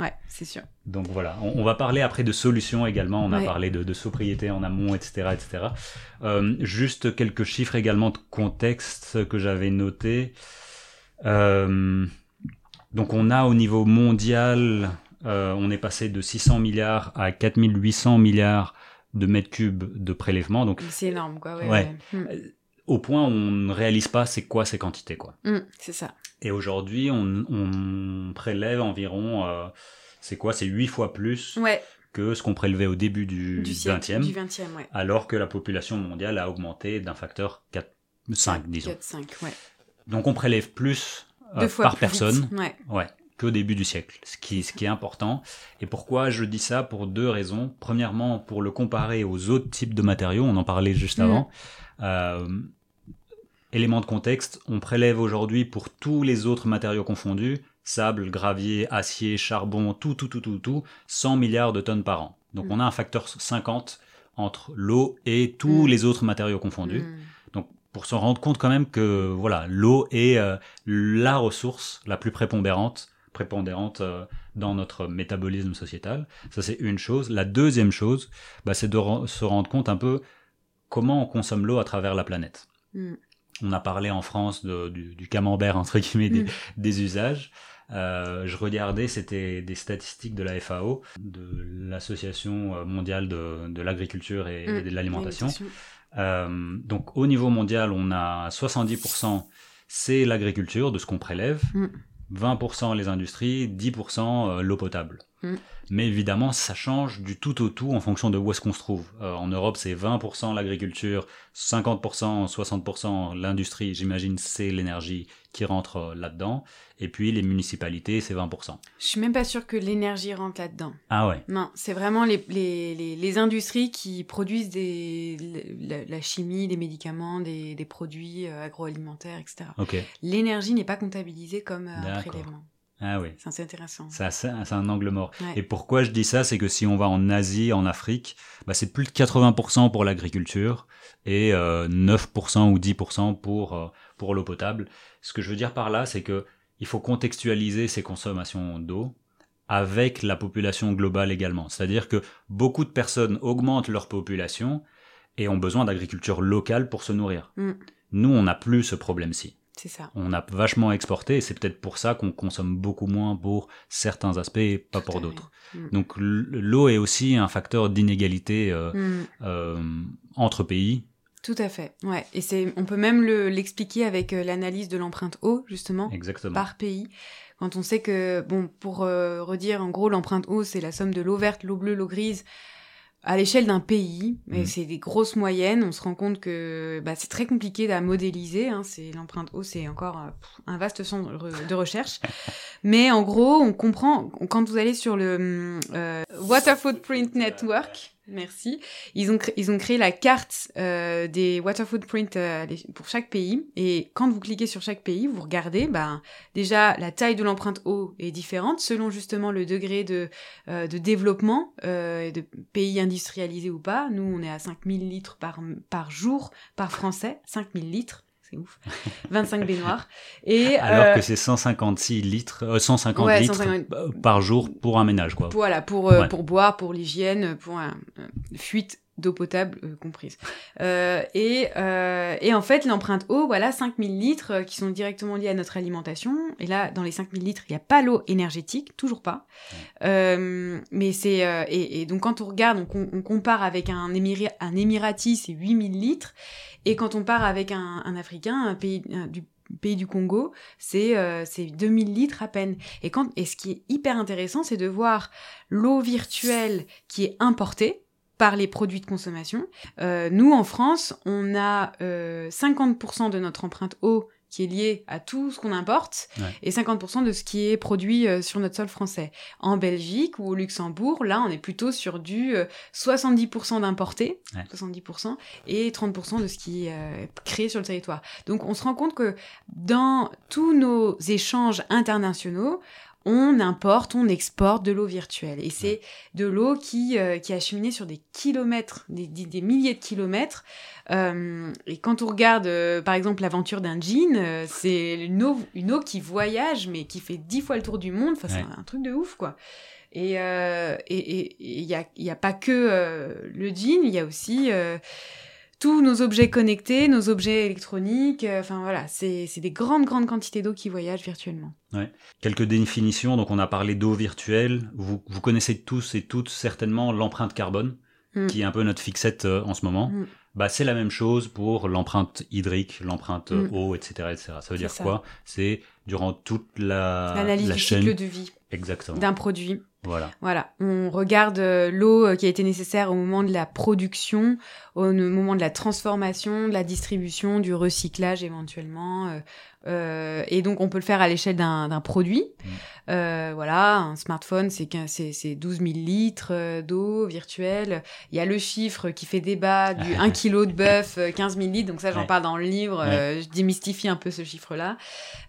ouais, c'est sûr. Donc voilà, on, on va parler après de solutions également, on a parlé de, de sobriété en amont, etc. etc. Euh, juste quelques chiffres également de contexte que j'avais notés. Euh, donc on a au niveau mondial, euh, on est passé de 600 milliards à 4800 milliards de mètres cubes de prélèvement. Donc C'est énorme, quoi. Ouais, Ouais. ouais. Mm. au point où on ne réalise pas c'est quoi ces quantités. quoi. Mm, c'est ça. Et aujourd'hui, on, on prélève environ, euh, c'est quoi C'est 8 fois plus Ouais, que ce qu'on prélevait au début du, du siècle, 20e, du 20e, ouais. alors que la population mondiale a augmenté d'un facteur 4, 5, disons. 4, 5, ouais. Donc on prélève plus euh, fois par plus personne Ouais. ouais, qu'au début du siècle, ce qui, ce qui est important. Et pourquoi je dis ça? Pour deux raisons. Premièrement, pour le comparer aux autres types de matériaux, on en parlait juste Mhm. avant. Euh, élément de contexte, on prélève aujourd'hui pour tous les autres matériaux confondus, sable, gravier, acier, charbon, tout, tout, tout, tout, tout, 100 milliards de tonnes par an. Donc Mhm. on a un facteur 50 entre l'eau et tous Mhm. les autres matériaux confondus Mm. Donc, pour se rendre compte quand même que voilà, l'eau est euh, la ressource la plus prépondérante, prépondérante euh, dans notre métabolisme sociétal. Ça, c'est une chose. La deuxième chose, bah, c'est de se rendre compte un peu comment on consomme l'eau à travers la planète. Mm. On a parlé en France du, camembert, entre guillemets, des, mm. usages. Euh, je regardais, c'était des statistiques de la FAO, de l'Association mondiale de, l'agriculture et, mm. de l'alimentation. Euh, donc au niveau mondial, on a 70%, c'est l'agriculture, de ce qu'on prélève, 20% les industries, 10% l'eau potable. Mm. Mais évidemment, ça change du tout au tout en fonction de où est-ce qu'on se trouve. Euh, en Europe, c'est 20% l'agriculture, 50%, 60% l'industrie, j'imagine, c'est l'énergie qui rentre euh, là-dedans. Et puis les municipalités, c'est 20%. Je suis même pas sûre que l'énergie rentre là-dedans. Ah ouais Non, c'est vraiment les, les, les, industries qui produisent des, la, chimie, des médicaments, des, des produits euh, agroalimentaires, etc. L'énergie n'est pas comptabilisée comme un prélèvement. Ah oui. C'est intéressant. C'est un angle mort. Et pourquoi je dis ça C'est que si on va en Asie, en Afrique, bah c'est plus de 80% pour l'agriculture et 9% euh, ou 10% pour, euh, pour l'eau potable. Ce que je veux dire par là, c'est que il faut contextualiser ces consommations d'eau avec la population globale également. C'est-à-dire que beaucoup de personnes augmentent leur population et ont besoin d'agriculture locale pour se nourrir. Mm. Nous, on n'a plus ce problème-ci. C'est ça. On a vachement exporté et c'est peut-être pour ça qu'on consomme beaucoup moins pour certains aspects et pas pour d'autres. Mm. Donc l'eau est aussi un facteur d'inégalité euh, mm. euh, entre pays. Tout à fait. Ouais. Et c'est, on peut même l'expliquer avec euh, l'analyse de l'empreinte eau justement. Exactement. Par pays. Quand on sait que, bon, pour redire, en gros, l'empreinte eau, c'est la somme de l'eau verte, l'eau bleue, l'eau grise, à l'échelle d'un pays, mais mm. c'est des grosses moyennes, on se rend compte que bah, c'est très compliqué à modéliser. Hein, c'est l'empreinte eau, c'est encore euh, un vaste centre de recherche. mais en gros, on comprend quand vous allez sur le euh, Water Footprint Network. Merci. Ils ont, ils ont créé la carte euh, des water footprint euh, pour chaque pays. Et quand vous cliquez sur chaque pays, vous regardez, ben, déjà, la taille de l'empreinte eau est différente selon justement le degré de, euh, de développement euh, de pays industrialisés ou pas. Nous, on est à 5000 litres par, par jour par Français. 5000 litres c'est ouf. 25 baignoires. Et, Alors euh, que c'est 156 litres, 150 euh, litres par jour pour un ménage, quoi. Voilà, pour, euh, pour boire, pour l'hygiène, pour un, fuite d'eau potable comprise. et, et en fait, l'empreinte eau, voilà, 5000 litres qui sont directement liés à notre alimentation. Et là, dans les 5000 litres, il n'y a pas l'eau énergétique, toujours pas. mais c'est... Et, et, donc, quand on regarde, on, on compare avec un, émir, un Émirati, c'est 8000 litres. Et quand on part avec un, Africain, un pays du pays du Congo, c'est euh, 2000 litres à peine. Et, quand, et ce qui est hyper intéressant, c'est de voir l'eau virtuelle qui est importée par les produits de consommation. Euh, nous, en France, on a euh, 50% de notre empreinte eau qui est lié à tout ce qu'on importe et 50% de ce qui est produit euh, sur notre sol français. En Belgique ou au Luxembourg, là, on est plutôt sur du 70% euh, d'importé, 70%, et 30% de ce qui est euh, créé sur le territoire. Donc, on se rend compte que dans tous nos échanges internationaux, on importe, on exporte de l'eau virtuelle. Et c'est de l'eau qui, qui a cheminé sur des kilomètres, des, des milliers de kilomètres, euh, et quand on regarde, euh, par exemple, l'aventure d'un jean, euh, c'est une eau, une eau qui voyage, mais qui fait dix fois le tour du monde. Enfin, c'est un, truc de ouf, quoi. Et il et, et, y, a, y a pas que le jean, il y a aussi tous nos objets connectés, nos objets électroniques. Enfin voilà, c'est des grandes, grandes quantités d'eau qui voyagent virtuellement. Ouais. Quelques définitions. Donc on a parlé d'eau virtuelle. Vous, vous, connaissez tous et toutes certainement l'empreinte carbone, mm. qui est un peu notre fixette en ce moment. Mm bah, c'est la même chose pour l'empreinte hydrique, l'empreinte mm. eau, etc., etc. Ça veut dire quoi? C'est durant toute la, la chaîne cycle de vie Exactement. d'un produit. Voilà. Voilà. On regarde euh, l'eau euh, qui a été nécessaire au moment de la production, au moment de la transformation, de la distribution, du recyclage éventuellement, euh, euh, et donc, on peut le faire à l'échelle d'un produit. Mm. Euh, voilà, un smartphone, c'est 12 000 litres d'eau virtuelle. Il y a le chiffre qui fait débat du 1 kg de bœuf, 15 000 litres. Donc ça, j'en parle dans le livre. je démystifie un peu ce chiffre-là.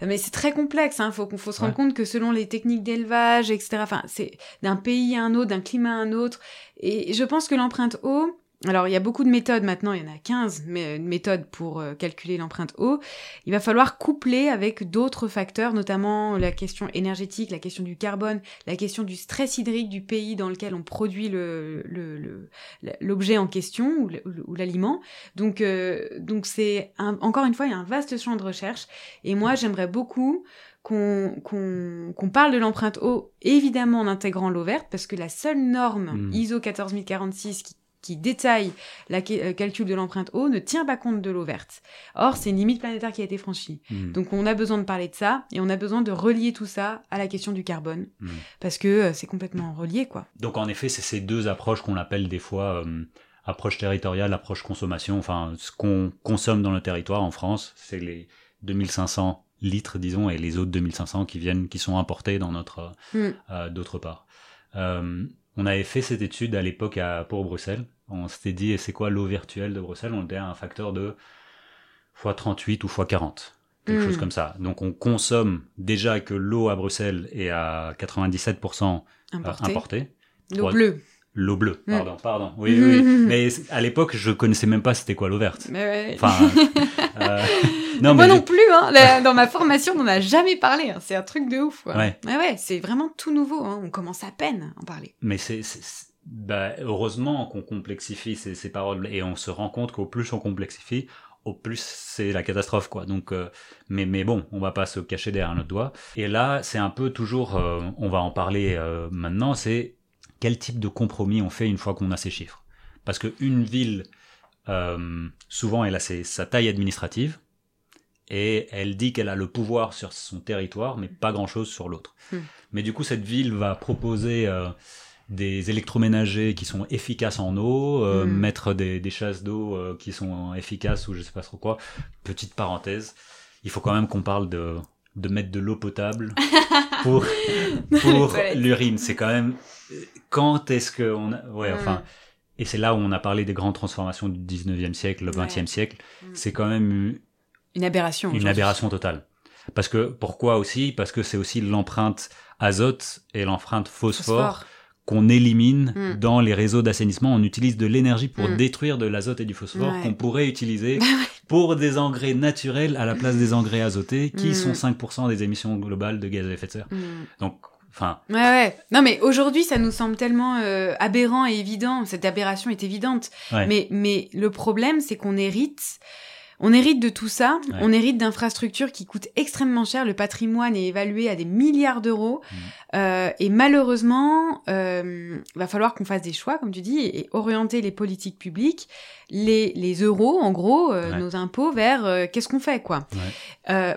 Mais c'est très complexe. Il hein. faut, faut se rendre compte que selon les techniques d'élevage, etc., enfin, c'est d'un pays à un autre, d'un climat à un autre. Et je pense que l'empreinte eau, alors il y a beaucoup de méthodes maintenant, il y en a 15 mais, méthodes pour euh, calculer l'empreinte eau. Il va falloir coupler avec d'autres facteurs, notamment la question énergétique, la question du carbone, la question du stress hydrique du pays dans lequel on produit l'objet en question ou l'aliment. Donc euh, donc c'est encore une fois il y a un vaste champ de recherche et moi j'aimerais beaucoup qu'on parle de l'empreinte eau, évidemment en intégrant l'eau verte, parce que la seule norme hmm. ISO 14046 qui qui détaille le euh, calcul de l'empreinte eau ne tient pas compte de l'eau verte. Or, c'est une limite planétaire qui a été franchie. Hmm. Donc, on a besoin de parler de ça et on a besoin de relier tout ça à la question du carbone hmm. parce que euh, c'est complètement relié, quoi. Donc, en effet, c'est ces deux approches qu'on appelle des fois euh, approche territoriale, approche consommation. Enfin, ce qu'on consomme dans le territoire en France, c'est les 2500 litres, disons, et les autres 2500 qui viennent, qui sont importés dans notre hmm. d'autre part. on avait fait cette étude à l'époque pour Bruxelles on s'était dit, c'est quoi l'eau virtuelle de Bruxelles? On était à un facteur de x38 ou x40, quelque chose hmm. comme ça. Donc on consomme déjà que l'eau à Bruxelles est à 97% importée. L'eau bleue. L'eau bleue, hmm. pardon, pardon. Oui, oui, Mais à l'époque, je connaissais même pas c'était quoi l'eau verte. Enfin, euh, non, Moi non plus, hein. dans ma formation, on n'en a jamais parlé. Hein. C'est un truc de ouf. Ouais. ouais, c'est vraiment tout nouveau. Hein. On commence à peine à en parler. Mais c'est bah, heureusement qu'on complexifie ces, paroles et on se rend compte qu'au plus on complexifie, au plus c'est la catastrophe quoi. Donc, euh, mais mais bon, on va pas se cacher derrière notre doigt. Et là, c'est un peu toujours, euh, on va en parler euh, maintenant, c'est quel type de compromis on fait une fois qu'on a ces chiffres. Parce que une ville, souvent, elle a sa taille administrative et elle dit qu'elle a le pouvoir sur son territoire, mais pas grand chose sur l'autre. Hmm. Mais du coup, cette ville va proposer des électroménagers qui sont efficaces en eau, euh, hmm. mettre des, des chasses d'eau euh, qui sont efficaces ou je sais pas trop quoi. Petite parenthèse, il faut quand même qu'on parle de, de mettre de l'eau potable pour, pour l'urine. C'est quand même quand est-ce que on a... ouais hmm. enfin et c'est là où on a parlé des grandes transformations du 19e siècle, le 20e siècle. Hmm. C'est quand même une aberration. Une aberration totale. Parce que pourquoi aussi? Parce que c'est aussi l'empreinte azote et l'empreinte phosphore qu'on élimine hmm. dans les réseaux d'assainissement. On utilise de l'énergie pour détruire de l'azote et du phosphore qu'on pourrait utiliser bah pour des engrais naturels à la place des engrais azotés qui sont 5% des émissions globales de gaz à effet de serre. Donc, enfin... Ouais, ouais. Non, mais aujourd'hui, ça nous semble tellement euh, aberrant et évident. Cette aberration est évidente. Mais, mais le problème, c'est qu'on hérite on hérite de tout ça, on hérite d'infrastructures qui coûtent extrêmement cher, le patrimoine est évalué à des milliards d'euros, mmh. euh, et malheureusement, euh, va falloir qu'on fasse des choix, comme tu dis, et, orienter les politiques publiques, les, les euros, en gros, euh, nos impôts, vers euh, qu'est-ce qu'on fait, quoi.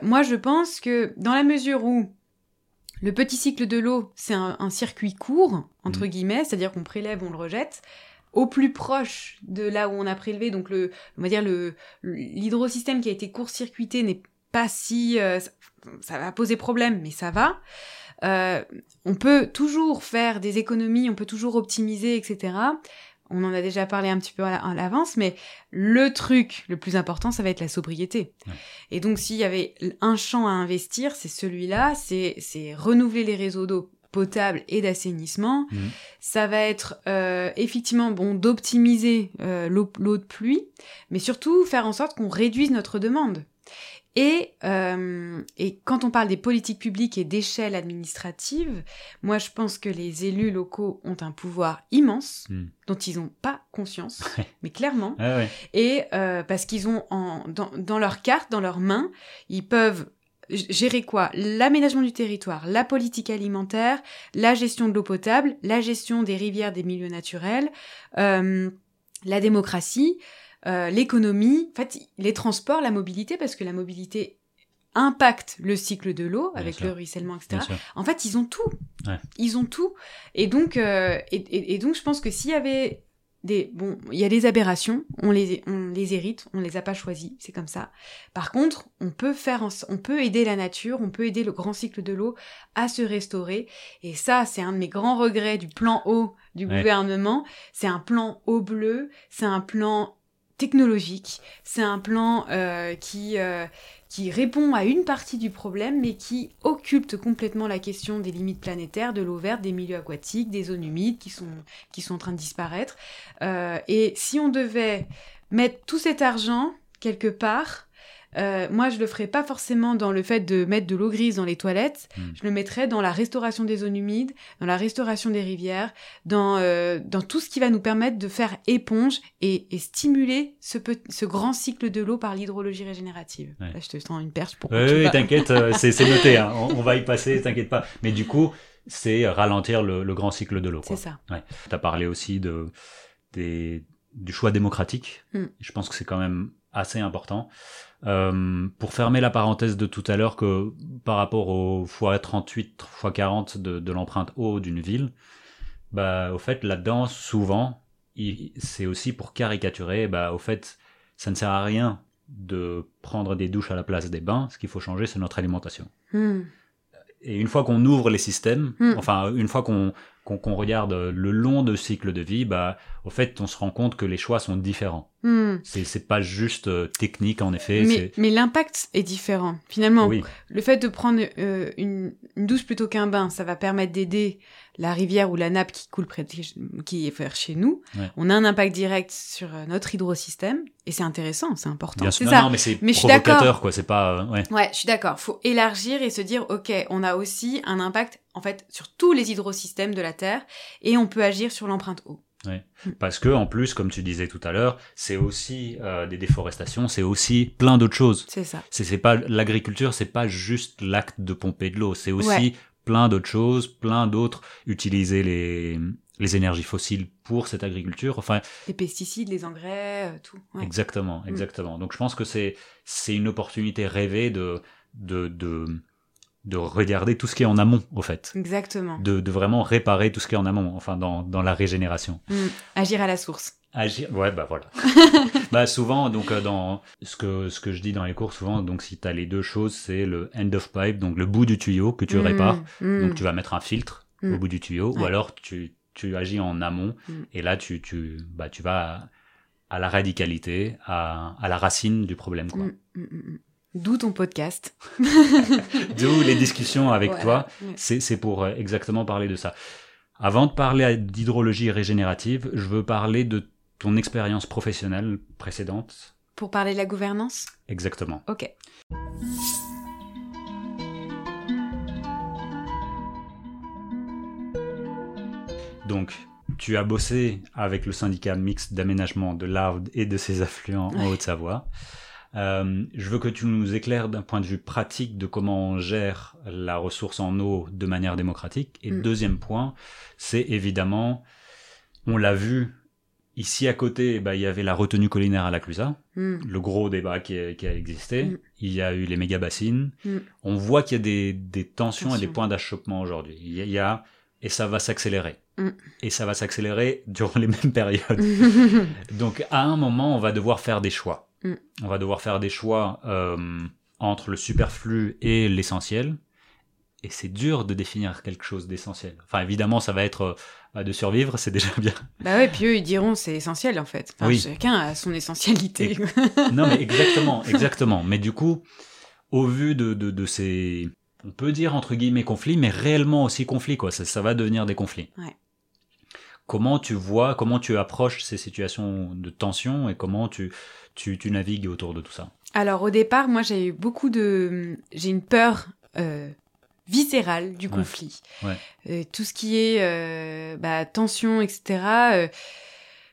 moi, je pense que dans la mesure où le petit cycle de l'eau, c'est un, circuit court, entre mmh. guillemets, c'est-à-dire qu'on prélève, on le rejette, au plus proche de là où on a prélevé. Donc le, on va dire le l'hydrosystème qui a été court-circuité n'est pas si euh, ça, va poser problème, mais ça va. Euh, on peut toujours faire des économies, on peut toujours optimiser, etc. On en a déjà parlé un petit peu à l'avance, mais le truc le plus important, ça va être la sobriété. Et donc, s'il y avait un champ à investir, c'est celui-là, c'est renouveler les réseaux d'eau potable et d'assainissement. Mmh. Ça va être euh, effectivement bon d'optimiser euh, l'eau de pluie, mais surtout faire en sorte qu'on réduise notre demande. Et, euh, et quand on parle des politiques publiques et d'échelle administrative, moi je pense que les élus locaux ont un pouvoir immense mmh. dont ils n'ont pas conscience, mais clairement. Et parce qu'ils ont en, dans, dans leur carte, dans leurs mains, ils peuvent gérer quoi? L'aménagement du territoire, la politique alimentaire, la gestion de l'eau potable, la gestion des rivières, des milieux naturels, euh, la démocratie, euh, l'économie, en fait, les transports, la mobilité, parce que la mobilité impacte le cycle de l'eau avec le ruissellement, etc. En fait, ils ont tout. Ils ont tout. Et donc, euh, et, et, donc, je pense que s'il y avait bon, il y a des aberrations, on les, on les hérite, on les a pas choisis, c'est comme ça. Par contre, on peut faire, on peut aider la nature, on peut aider le grand cycle de l'eau à se restaurer. Et ça, c'est un de mes grands regrets du plan eau du gouvernement. C'est un plan eau bleu, c'est un plan technologique. C'est un plan euh, qui, euh, qui répond à une partie du problème, mais qui occulte complètement la question des limites planétaires, de l'eau verte, des milieux aquatiques, des zones humides qui sont, qui sont en train de disparaître. Euh, et si on devait mettre tout cet argent quelque part, euh, moi, je le ferais pas forcément dans le fait de mettre de l'eau grise dans les toilettes. Hmm. Je le mettrais dans la restauration des zones humides, dans la restauration des rivières, dans, euh, dans tout ce qui va nous permettre de faire éponge et, et stimuler ce, grand cycle de l'eau par l'hydrologie régénérative. Ouais. Là, je te tends une perche pour Oui, t'inquiète, euh, c'est noté. hein. On, on va y passer, t'inquiète pas. Mais du coup, c'est ralentir le, le grand cycle de l'eau. C'est ça. Tu as parlé aussi de, des, du choix démocratique. Mm. Je pense que c'est quand même assez important. Euh, pour fermer la parenthèse de tout à l'heure, que par rapport au x38, x40 de, de l'empreinte eau d'une ville, bah, au fait, là-dedans, souvent, c'est aussi pour caricaturer, bah, au fait, ça ne sert à rien de prendre des douches à la place des bains. Ce qu'il faut changer, c'est notre alimentation. Hmm. Et une fois qu'on ouvre les systèmes, Mm. enfin une fois qu'on qu'on regarde le long de cycle de vie, bah au fait on se rend compte que les choix sont différents. Hmm. C'est pas juste euh, technique en effet. Mais, l'impact est différent. Finalement, Oui, le fait de prendre euh, une, une douche plutôt qu'un bain, ça va permettre d'aider la rivière ou la nappe qui coule près de, qui est vers chez nous. Ouais. On a un impact direct sur euh, notre hydrosystème et c'est intéressant, c'est important. bien C'est sûr. ça. Non, mais c'est provocateur quoi. C'est pas euh, ouais. Ouais, je suis d'accord. Faut élargir et se dire, ok, on a aussi un impact en fait sur tous les hydrosystèmes de la Terre et on peut agir sur l'empreinte eau. Parce que en plus, comme tu disais tout à l'heure, c'est aussi euh, des déforestations, c'est aussi plein d'autres choses. C'est ça. C'est pas l'agriculture, c'est pas juste l'acte de pomper de l'eau, c'est aussi Ouais. plein d'autres choses, plein d'autres utiliser les les énergies fossiles pour cette agriculture. Enfin, Les pesticides, les engrais, euh, tout. Ouais. Exactement, exactement. Donc je pense que c'est c'est une opportunité rêvée de de de de regarder tout ce qui est en amont, au fait, Exactement. de, de vraiment réparer tout ce qui est en amont, enfin dans dans la régénération. Hmm. Agir à la source. Agir, ouais, bah voilà. bah souvent, donc euh, dans ce que ce que je dis dans les cours, souvent, donc si tu as les deux choses, c'est le end of pipe, donc le bout du tuyau que tu Hmm. répares. Hmm. Donc tu vas mettre un filtre Mm. au bout du tuyau, ou alors tu, tu agis en amont, Mm. et là tu, tu, bah, tu vas à, à la radicalité, à, à la racine du problème. Quoi. D'où ton podcast. D'où les discussions avec Voilà. toi, c'est pour euh, exactement parler de ça. Avant de parler d'hydrologie régénérative, je veux parler de ton expérience professionnelle précédente. Pour parler de la gouvernance? Exactement. Ok. Donc, tu as bossé avec le syndicat mixte d'aménagement de l'Arve et de ses affluents en. Haute-Savoie. Euh, je veux que tu nous éclaires d'un point de vue pratique de comment on gère la ressource en eau de manière démocratique. Et Mm. deuxième point, c'est évidemment, on l'a vu ici à côté, bah, il y avait la retenue collinaire à la Clusaz, Hmm. le gros débat qui a, qui a existé. Mm. Il y a eu les méga bassines. Mm. On voit qu'il y a des, des tensions et des points d'achoppement aujourd'hui. Il y a- il y a, et ça va s'accélérer. Mm. Et ça va s'accélérer durant les mêmes périodes. Donc à un moment, on va devoir faire des choix. Mm. On va devoir faire des choix euh, entre le superflu et l'essentiel. Et c'est dur de définir quelque chose d'essentiel. Enfin, évidemment, ça va être euh, de survivre, c'est déjà bien. bah ouais, puis eux, ils diront c'est essentiel en fait. Enfin, Oui. Chacun a son essentialité. Non, mais exactement, exactement. Mais du coup, au vu de, de, de ces, on peut dire entre guillemets conflits, mais réellement aussi conflits, quoi. Ça, ça va devenir des conflits. Ouais. Comment tu vois, comment tu approches ces situations de tension et comment tu, tu, tu navigues autour de tout ça? Alors au départ, moi j'ai eu beaucoup de... J'ai une peur euh, viscérale du Ouais. conflit. Ouais. Euh, tout ce qui est euh, bah, tension, etc.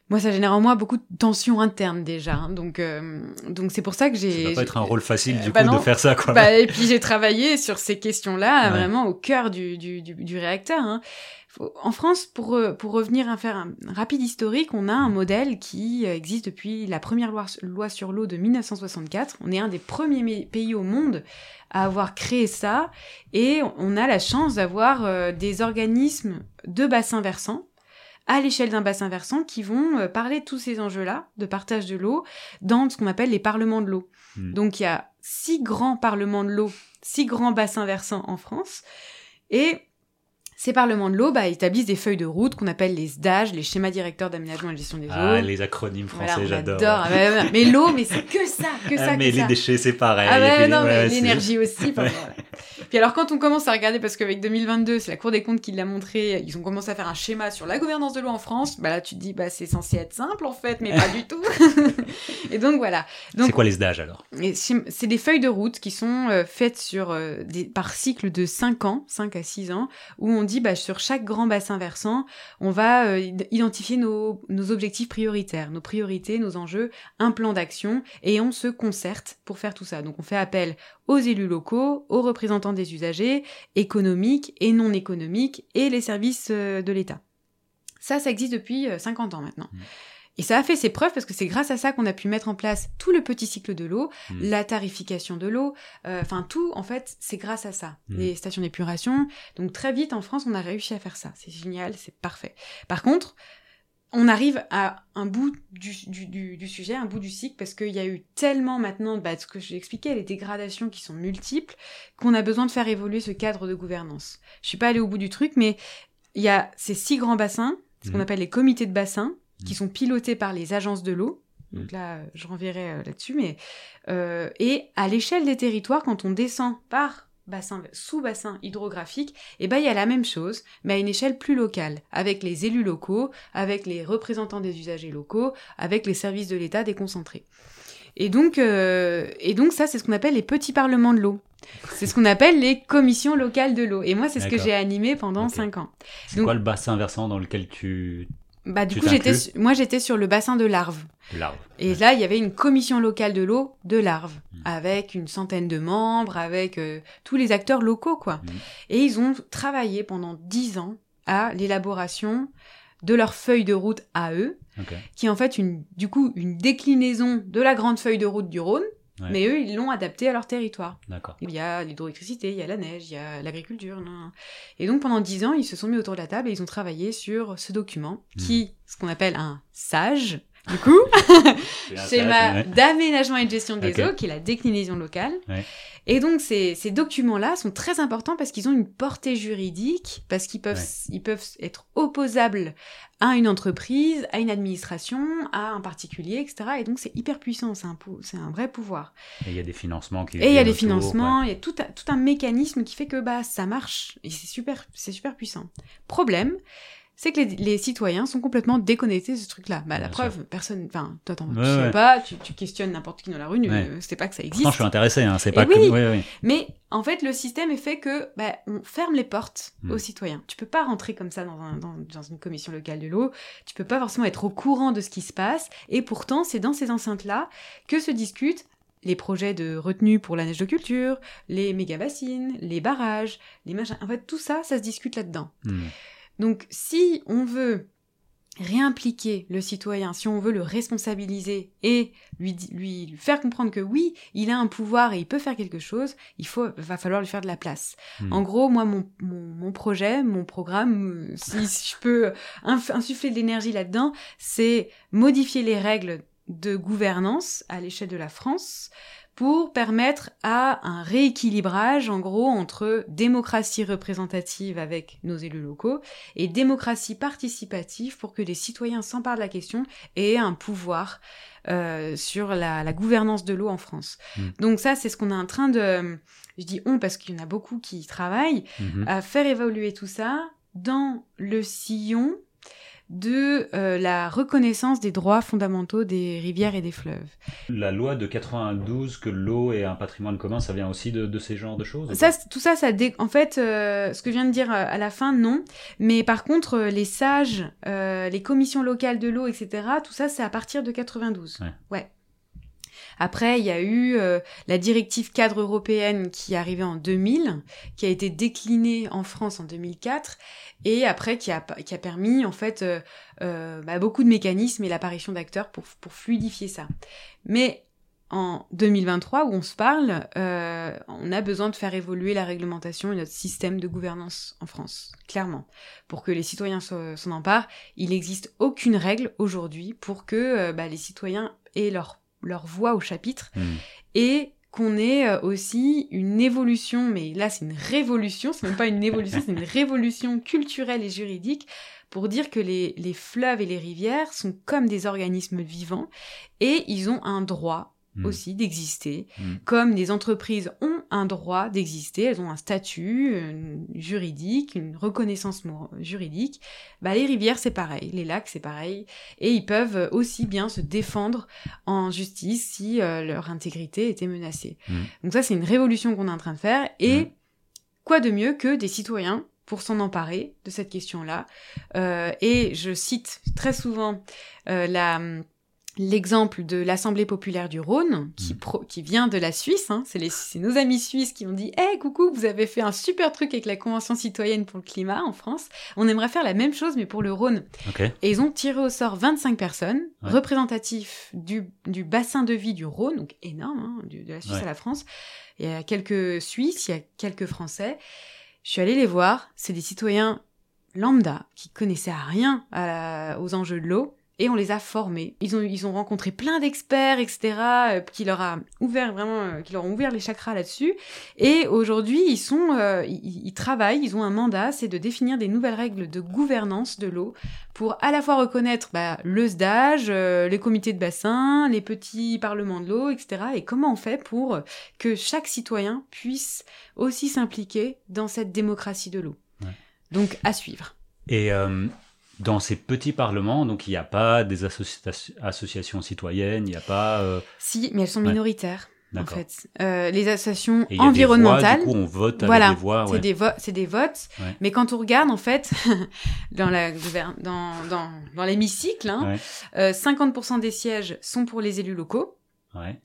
moi, ça génère en moi beaucoup de tensions internes déjà. hein. donc, euh, donc c'est pour ça que Ça j'ai... va pas être un rôle facile du bah coup non. de faire ça, quoi. Bah, et puis j'ai travaillé sur ces questions-là, Ouais. vraiment au cœur du, du, du, du réacteur. hein. Faut- En France, pour, euh, pour revenir à faire un rapide historique, on a un modèle qui euh, existe depuis la première loi, loi sur l'eau de 1964. On est un des premiers pays au monde à avoir créé ça, et on a la chance d'avoir euh, des organismes de bassins versants à l'échelle d'un bassin versant qui vont euh, parler de tous ces enjeux-là de partage de l'eau dans ce qu'on appelle les parlements de l'eau. Hmm. Donc il y a six grands parlements de l'eau, six grands bassins versants en France. Et Ces parlements de l'eau bah, établissent des feuilles de route qu'on appelle les SDAG, les schémas directeurs d'aménagement et de gestion des eaux. Ah, les acronymes français, j'adore. Ah, bah, mais l'eau, mais c'est que ça, que ça, ah, mais que les ça. déchets, c'est pareil. Ah puis, non, mais ouais, l'énergie aussi. enfin, voilà. Puis alors, quand on commence à regarder, parce qu'avec 2022, c'est la Cour des comptes qui l'a montré, ils ont commencé à faire un schéma sur la gouvernance de l'eau en France, bah là, tu te dis, bah c'est censé être simple en fait, mais pas du tout. et donc voilà. C'est quoi les SDAG alors? C'est des feuilles de route qui sont euh, faites sur euh, des, par cycle de 5 ans, 5 à 6 ans, où on dit bah, sur chaque grand bassin versant, on va euh, id- identifier nos, objectifs prioritaires, nos priorités, nos enjeux, un plan d'action, et on se concerte pour faire tout ça. Donc on fait appel aux élus locaux, aux représentants des usagers, économiques et non économiques, et les services euh, de l'État. Ça, ça existe depuis euh, 50 ans maintenant. Mm. Et ça a fait ses preuves parce que c'est grâce à ça qu'on a pu mettre en place tout le petit cycle de l'eau, Mm. la tarification de l'eau, euh, enfin tout, en fait, c'est grâce à ça. Mm. Les stations d'épuration. Donc très vite, en France, on a réussi à faire ça. C'est génial, c'est parfait. Par contre, on arrive à un bout du, du, du, du sujet, un bout du cycle, parce qu'il y a eu tellement maintenant, bah, ce que j'ai expliqué, les dégradations qui sont multiples, qu'on a besoin de faire évoluer ce cadre de gouvernance. Je suis pas allée au bout du truc, mais il y a ces six grands bassins, ce qu'on Mhm. appelle les comités de bassin, qui Mhm. sont pilotés par les agences de l'eau. Donc là, euh, je renverrai euh, là-dessus, mais euh, et à l'échelle des territoires, quand on descend par bassin sous bassin hydrographique, eh ben il y a la même chose, mais à une échelle plus locale, avec les élus locaux, avec les représentants des usagers locaux, avec les services de l'État déconcentrés. Et donc, euh, et donc ça, c'est ce qu'on appelle les petits parlements de l'eau. C'est ce qu'on appelle les commissions locales de l'eau. Et moi, c'est ce que j'ai animé pendant Ok. cinq ans. C'est quoi le bassin versant dans lequel tu Bah du Tu coup, j'étais, moi, j'étais sur le bassin de Larve. larves Et là, il y avait une commission locale de l'eau de Larve, Mm. avec une centaine de membres, avec euh, tous les acteurs locaux, quoi. Mm. Et ils ont travaillé pendant dix ans à l'élaboration de leur feuille de route à eux, Ok. qui est en fait une, du coup une déclinaison de la grande feuille de route du Rhône, Ouais. mais eux, ils l'ont adaptée à leur territoire. D'accord. Il y a l'hydroélectricité, il y a la neige, il y a l'agriculture. Et donc pendant dix ans, ils se sont mis autour de la table et ils ont travaillé sur ce document qui, ce qu'on appelle un SAGE, du coup, schéma d'aménagement et de gestion des eaux, qui est la déclinaison locale. Ouais. Et donc ces, ces documents-là sont très importants parce qu'ils ont une portée juridique, parce qu'ils peuvent, Ouais. ils peuvent être opposables à une entreprise, à une administration, à un particulier, etc. Et donc c'est hyper puissant, c'est un, c'est un vrai pouvoir. Et il y a des financements qui Et il y a des financements, ouais. il y a tout, un- tout un mécanisme qui fait que bah ça marche et c'est super, c'est super puissant. Problème, c'est que les, les citoyens sont complètement déconnectés de ce truc-là. Bah la Bien preuve, personne, enfin toi t'en Ouais, tu sais ouais. pas, tu, tu questionnes n'importe qui dans la rue, Ouais. c'est pas que ça existe. Pourtant, je suis intéressé, hein, c'est pas que. oui. Mais en fait, le système est fait que bah, on ferme les portes Hmm. aux citoyens. Tu peux pas rentrer comme ça dans, un- dans, dans une commission locale de l'eau. Tu peux pas forcément être au courant de ce qui se passe. Et pourtant, c'est dans ces enceintes-là que se discutent les projets de retenue pour la neige de culture, les méga bassines, les barrages, les machins. En fait, tout ça, ça se discute là-dedans. Hmm. Donc, si on veut réimpliquer le citoyen, si on veut le responsabiliser et lui, lui, lui faire comprendre que oui, il a un pouvoir et il peut faire quelque chose, il faut, va falloir lui faire de la place. Hmm. En gros, moi, mon, mon, mon projet, mon programme, euh, si, si je peux insuffler de l'énergie là-dedans, c'est modifier les règles de gouvernance à l'échelle de la France pour permettre à un rééquilibrage, en gros, entre démocratie représentative avec nos élus locaux et démocratie participative pour que les citoyens s'emparent de la question et aient un pouvoir euh, sur la, la gouvernance de l'eau en France. Mm. Donc ça, c'est ce qu'on est en train de... Je dis on parce qu'il y en a beaucoup qui y travaillent, Mhm. à faire évoluer tout ça dans le sillon de euh, la reconnaissance des droits fondamentaux des rivières et des fleuves. La loi de 92 que l'eau est un patrimoine commun, ça vient aussi de, de ces genres de choses Ça, tout ça, ça dé... en fait, euh, ce que je viens de dire euh, à la fin, non. Mais par contre, les sages, euh, les commissions locales de l'eau, etc., tout ça, c'est à partir de 92. Ouais. Après, il y a eu euh, la directive cadre européenne qui est arrivée en 2000, qui a été déclinée en France en 2004, et après qui a, permis en fait euh, euh, bah, beaucoup de mécanismes et l'apparition d'acteurs pour, fluidifier ça. Mais en 2023, où on se parle, on a besoin de faire évoluer la réglementation et notre système de gouvernance en France, clairement. Pour que les citoyens s'en emparent, il n'existe aucune règle aujourd'hui pour que bah, les citoyens aient leur, leur voix au chapitre Hmm. et qu'on ait euh, aussi une évolution, mais là c'est une révolution, c'est même pas une évolution, c'est une révolution culturelle et juridique pour dire que les, les fleuves et les rivières sont comme des organismes vivants et ils ont un droit Mm. aussi d'exister, Mm. comme les entreprises ont un droit d'exister, elles ont un statut juridique, une reconnaissance juridique, bah, les rivières c'est pareil, les lacs c'est pareil, et ils peuvent aussi bien se défendre en justice si euh, leur intégrité était menacée. Mm. Donc ça c'est une révolution qu'on est en train de faire, et quoi de mieux que des citoyens pour s'en emparer de cette question-là. Euh, et je cite très souvent euh, la l'exemple de l'Assemblée populaire du Rhône, qui, Mhm. pro- qui vient de la Suisse. Hein. C'est les- c'est nos amis suisses qui ont dit « Hey, coucou, vous avez fait un super truc avec la Convention citoyenne pour le climat en France. On aimerait faire la même chose, mais pour le Rhône. Ok. » Et ils ont tiré au sort 25 personnes, Ouais. représentatifs du, du bassin de vie du Rhône, donc énorme, hein, du- de la Suisse Ouais. à la France. Il y a quelques Suisses, il y a quelques Français. Je suis allée les voir. C'est des citoyens lambda qui connaissaient à rien à la- aux enjeux de l'eau. Et on les a formés. Ils ont, ils ont rencontré plein d'experts, etc., euh, qui leur a ouvert vraiment, euh, qui leur ont ouvert les chakras là-dessus. Et aujourd'hui, ils sont, euh, ils, ils travaillent, ils ont un mandat, c'est de définir des nouvelles règles de gouvernance de l'eau pour à la fois reconnaître bah, le SDAGE, euh, les comités de bassin, les petits parlements de l'eau, etc. Et comment on fait pour que chaque citoyen puisse aussi s'impliquer dans cette démocratie de l'eau? Ouais. Donc à suivre. Et euh, dans ces petits parlements, donc il n'y a pas des associa- associations citoyennes, il n'y a pas. euh, Si, mais elles sont Ouais. minoritaires. En D'accord. fait, Euh, les associations Et environnementales, voix, du coup, on vote avec des voix. c'est ouais. des, vo- c'est des votes. Ouais. Mais quand on regarde, en fait, dans, gouver- dans, dans, dans l'hémicycle, hein, Ouais. euh, 50% des sièges sont pour les élus locaux. Ouais.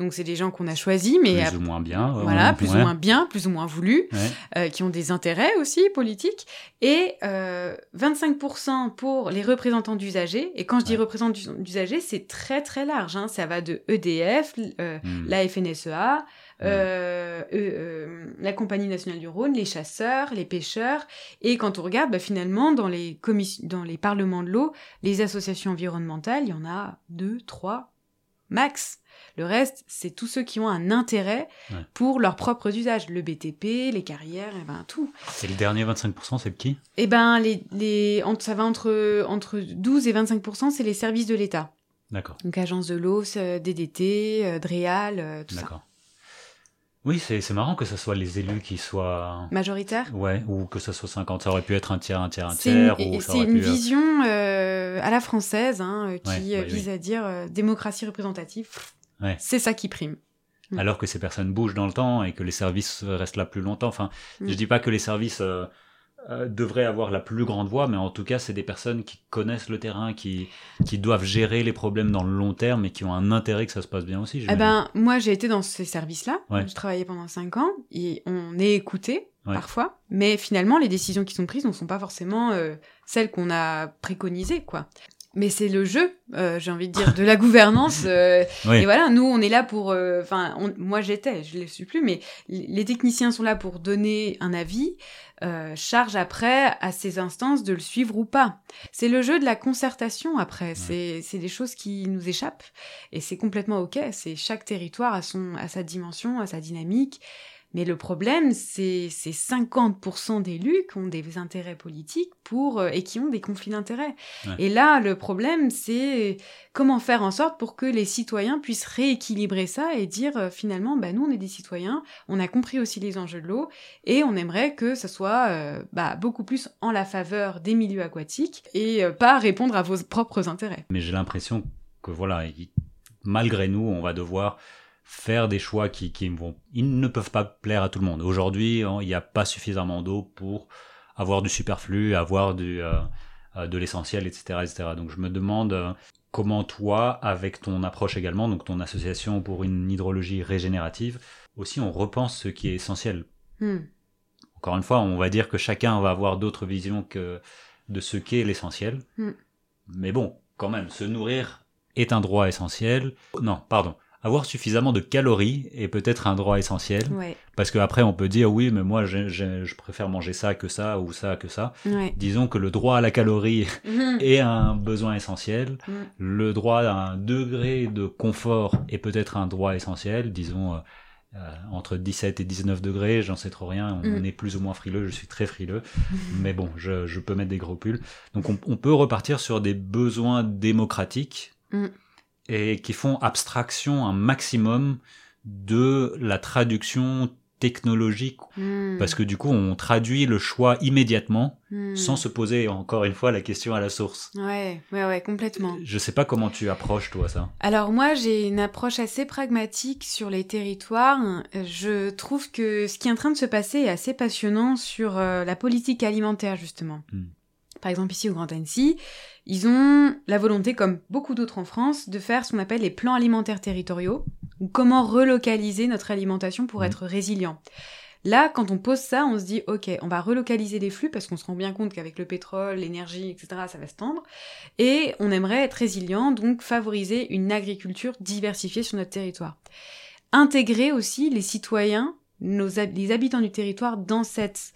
Donc, c'est des gens qu'on a choisis, mais Plus ou moins bien. voilà, plus Ouais. ou moins bien, plus ou moins voulus, Ouais. euh, qui ont des intérêts aussi politiques. Et euh, 25% pour les représentants d'usagers. Et quand je dis Ouais. représentants d'us- d'usagers, c'est très très large. Hein. Ça va de EDF, euh, Hmm. la FNSEA, euh, euh, euh, la Compagnie nationale du Rhône, les chasseurs, les pêcheurs. Et quand on regarde, bah, finalement, dans les, dans les parlements de l'eau, les associations environnementales, il y en a deux, trois, max. Le reste, c'est tous ceux qui ont un intérêt Ouais. pour leurs propres usages. Le BTP, les carrières, et ben tout. Et le dernier 25%, c'est qui? Et ben, les, les, ça va entre, entre 12 et 25%, c'est les services de l'État. D'accord. Donc, agence de l'eau, DDT, euh, DREAL, euh, tout ça. D'accord. Oui, c'est marrant que ce soit les élus qui soient. Majoritaire Ouais, ou que ça soit 50. Ça aurait pu être un tiers, un tiers, un tiers. c'est une pu, euh, vision euh, à la française hein, qui Ouais, oui, vise à dire euh, démocratie représentative. Ouais. C'est ça qui prime. Mm. alors que ces personnes bougent dans le temps et que les services restent là plus longtemps. Enfin, Mm. je dis pas que les services euh, euh, devraient avoir la plus grande voix, mais en tout cas, c'est des personnes qui connaissent le terrain, qui, qui doivent gérer les problèmes dans le long terme et qui ont un intérêt que ça se passe bien aussi. Eh ben, moi, j'ai été dans ces services-là. Ouais. Je travaillais pendant cinq ans et on est écouté Ouais. parfois, mais finalement, les décisions qui sont prises ne sont pas forcément euh, celles qu'on a préconisées, quoi. Mais c'est le jeu, euh, j'ai envie de dire, de la gouvernance. euh, Oui. Et voilà, nous, on est là pour. euh, Enfin, moi, j'étais, je ne le suis plus, mais les techniciens sont là pour donner un avis. euh, charge après à ces instances de le suivre ou pas. C'est le jeu de la concertation après. C'est c'est des choses qui nous échappent et c'est complètement ok. C'est chaque territoire a son à sa dimension, à sa dynamique. Mais le problème, c'est c'est 50% d'élus qui ont des intérêts politiques pour euh, et qui ont des conflits d'intérêts. Ouais. Et là, le problème, c'est comment faire en sorte pour que les citoyens puissent rééquilibrer ça et dire euh, finalement, bah, nous, on est des citoyens, on a compris aussi les enjeux de l'eau et on aimerait que ça soit euh, bah, beaucoup plus en la faveur des milieux aquatiques et euh, pas répondre à vos propres intérêts. Mais j'ai l'impression que voilà, il- malgré nous, on va devoir faire des choix qui, qui vont, ils ne peuvent pas plaire à tout le monde. Aujourd'hui, hein, il n'y a pas suffisamment d'eau pour avoir du superflu, avoir du, euh, euh, de l'essentiel, etc., etc. Donc je me demande euh, comment toi, avec ton approche également, donc ton association pour une hydrologie régénérative, aussi on repense ce qui est essentiel. Hmm. Encore une fois, on va dire que chacun va avoir d'autres visions que de ce qu'est l'essentiel. Mm. Mais bon, quand même, se nourrir est un droit essentiel. Non, pardon. Avoir suffisamment de calories est peut-être un droit essentiel. Ouais, Parce qu'après, on peut dire oui, mais moi, j'ai- je préfère manger ça que ça ou ça que ça. ouais. Disons que le droit à la calorie Mhm. est un besoin essentiel. Mm. Le droit à un degré de confort est peut-être un droit essentiel. Disons, euh, euh, entre 17 et 19 degrés, j'en sais trop rien, on, Mm. est plus ou moins frileux, je suis très frileux, mais bon, je, je peux mettre des gros pulls. Donc on, on peut repartir sur des besoins démocratiques Mm. Et qui font abstraction un maximum de la traduction technologique, Hmm. parce que du coup on traduit le choix immédiatement Hmm. sans se poser encore une fois la question à la source. Ouais, ouais, ouais, complètement. Je sais pas comment tu approches toi ça. Alors moi, j'ai une approche assez pragmatique sur les territoires. Je trouve que ce qui est en train de se passer est assez passionnant sur euh, la politique alimentaire, justement. Mm. Par exemple, ici au Grand Annecy, ils ont la volonté, comme beaucoup d'autres en France, de faire ce qu'on appelle les plans alimentaires territoriaux, ou comment relocaliser notre alimentation pour Mm. être résilient. Là, quand on pose ça, on se dit, ok, on va relocaliser les flux parce qu'on se rend bien compte qu'avec le pétrole, l'énergie, etc., ça va se tendre. Et on aimerait être résilient, donc favoriser une agriculture diversifiée sur notre territoire. Intégrer aussi les citoyens, nos, les habitants du territoire dans, cette,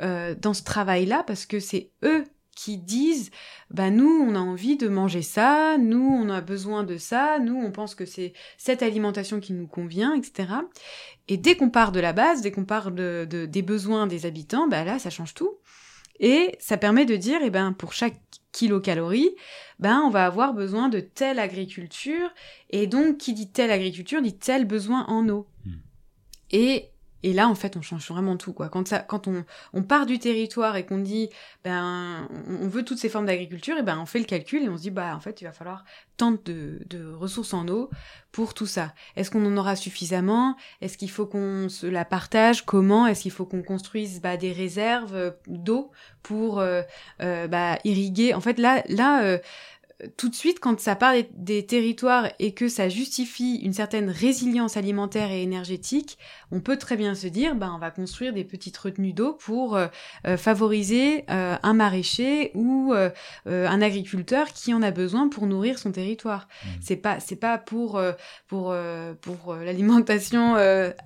euh, dans ce travail-là, parce que c'est eux qui disent, bah nous, on a envie de manger ça, nous, on a besoin de ça, nous, on pense que c'est cette alimentation qui nous convient, etc. Et dès qu'on part de la base, dès qu'on part de, de- des besoins des habitants, bah là, ça change tout. Et ça permet de dire, eh ben, pour chaque kilocalorie, ben, on va avoir besoin de telle agriculture. Et donc, qui dit telle agriculture dit tel besoin en eau. Hmm. Et, et là, en fait, on change vraiment tout, quoi. Quand, ça, quand on, on part du territoire et qu'on dit, ben, on veut toutes ces formes d'agriculture, et ben, on fait le calcul et on se dit, bah, en fait, il va falloir tant de, de ressources en eau pour tout ça. Est-ce qu'on en aura suffisamment? Est-ce qu'il faut qu'on se la partage? Comment? Est-ce qu'il faut qu'on construise bah, des réserves euh, d'eau pour euh, euh, bah, irriguer? En fait, là, là euh, tout de suite, quand ça part des, des territoires et que ça justifie une certaine résilience alimentaire et énergétique, on peut très bien se dire, bah, on va construire des petites retenues d'eau pour euh, euh, favoriser euh, un maraîcher ou euh, un agriculteur qui en a besoin pour nourrir son territoire. Mhm. C'est pas, c'est pas pour pour pour l'alimentation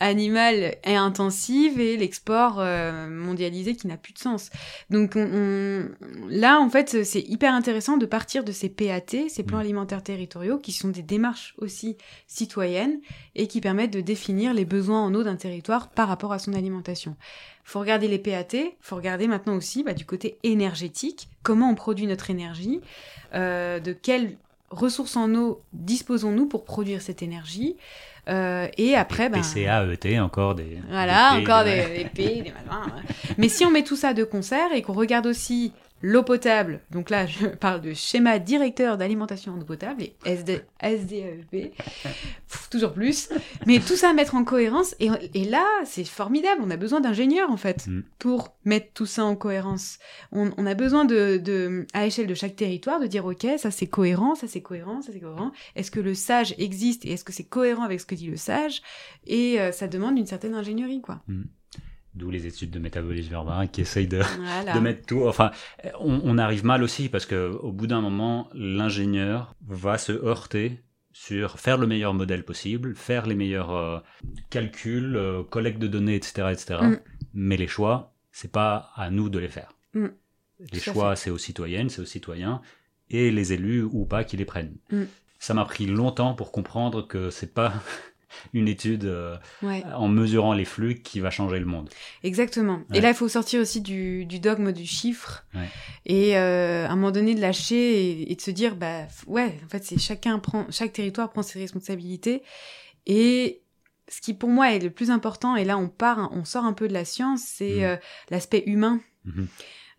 animale et intensive et l'export mondialisé qui n'a plus de sens. Donc on, on- là en fait c'est hyper intéressant de partir de ces PAT, ces plans Mm. alimentaires territoriaux qui sont des démarches aussi citoyennes et qui permettent de définir les besoins en eau d'un territoire par rapport à son alimentation. Faut regarder les PAT, faut regarder maintenant aussi bah, du côté énergétique, comment on produit notre énergie, euh, de quelles ressources en eau disposons-nous pour produire cette énergie, euh, et après, ben, PCA, ET, encore des. voilà, des P, encore des- des, des P, des machins. ouais. Mais si on met tout ça de concert et qu'on regarde aussi l'eau potable, donc là je parle de schéma directeur d'alimentation en eau potable et SD, SDAEP, toujours plus, mais tout ça à mettre en cohérence et, et là c'est formidable, on a besoin d'ingénieurs en fait Mm. pour mettre tout ça en cohérence. On, on a besoin de, de, à l'échelle de chaque territoire, de dire ok ça c'est cohérent, ça c'est cohérent, ça c'est cohérent. Est-ce que le sage existe et est-ce que c'est cohérent avec ce que dit le sage? Et euh, ça demande une certaine ingénierie quoi. D'où les études de métabolisme urbain qui essayent de, Voilà. de mettre tout. Enfin, on, on arrive mal aussi parce que au bout d'un moment, l'ingénieur va se heurter sur faire le meilleur modèle possible, faire les meilleurs euh, calculs, euh, collecte de données, etc., etc. Mm. Mais les choix, c'est pas à nous de les faire. Mm. Les choix, c'est aux citoyennes, c'est aux citoyens et les élus ou pas qui les prennent. Mm. Ça m'a pris longtemps pour comprendre que c'est pas une étude euh, Ouais. en mesurant les flux qui va changer le monde. Exactement. Ouais. Et là, il faut sortir aussi du, du dogme du chiffre Ouais. et euh, à un moment donné de lâcher et, et de se dire, bah ouais, en fait, c'est chacun prend, chaque territoire prend ses responsabilités et ce qui pour moi est le plus important, et là on part, on sort un peu de la science, c'est Mhm. euh, l'aspect humain, Mhm.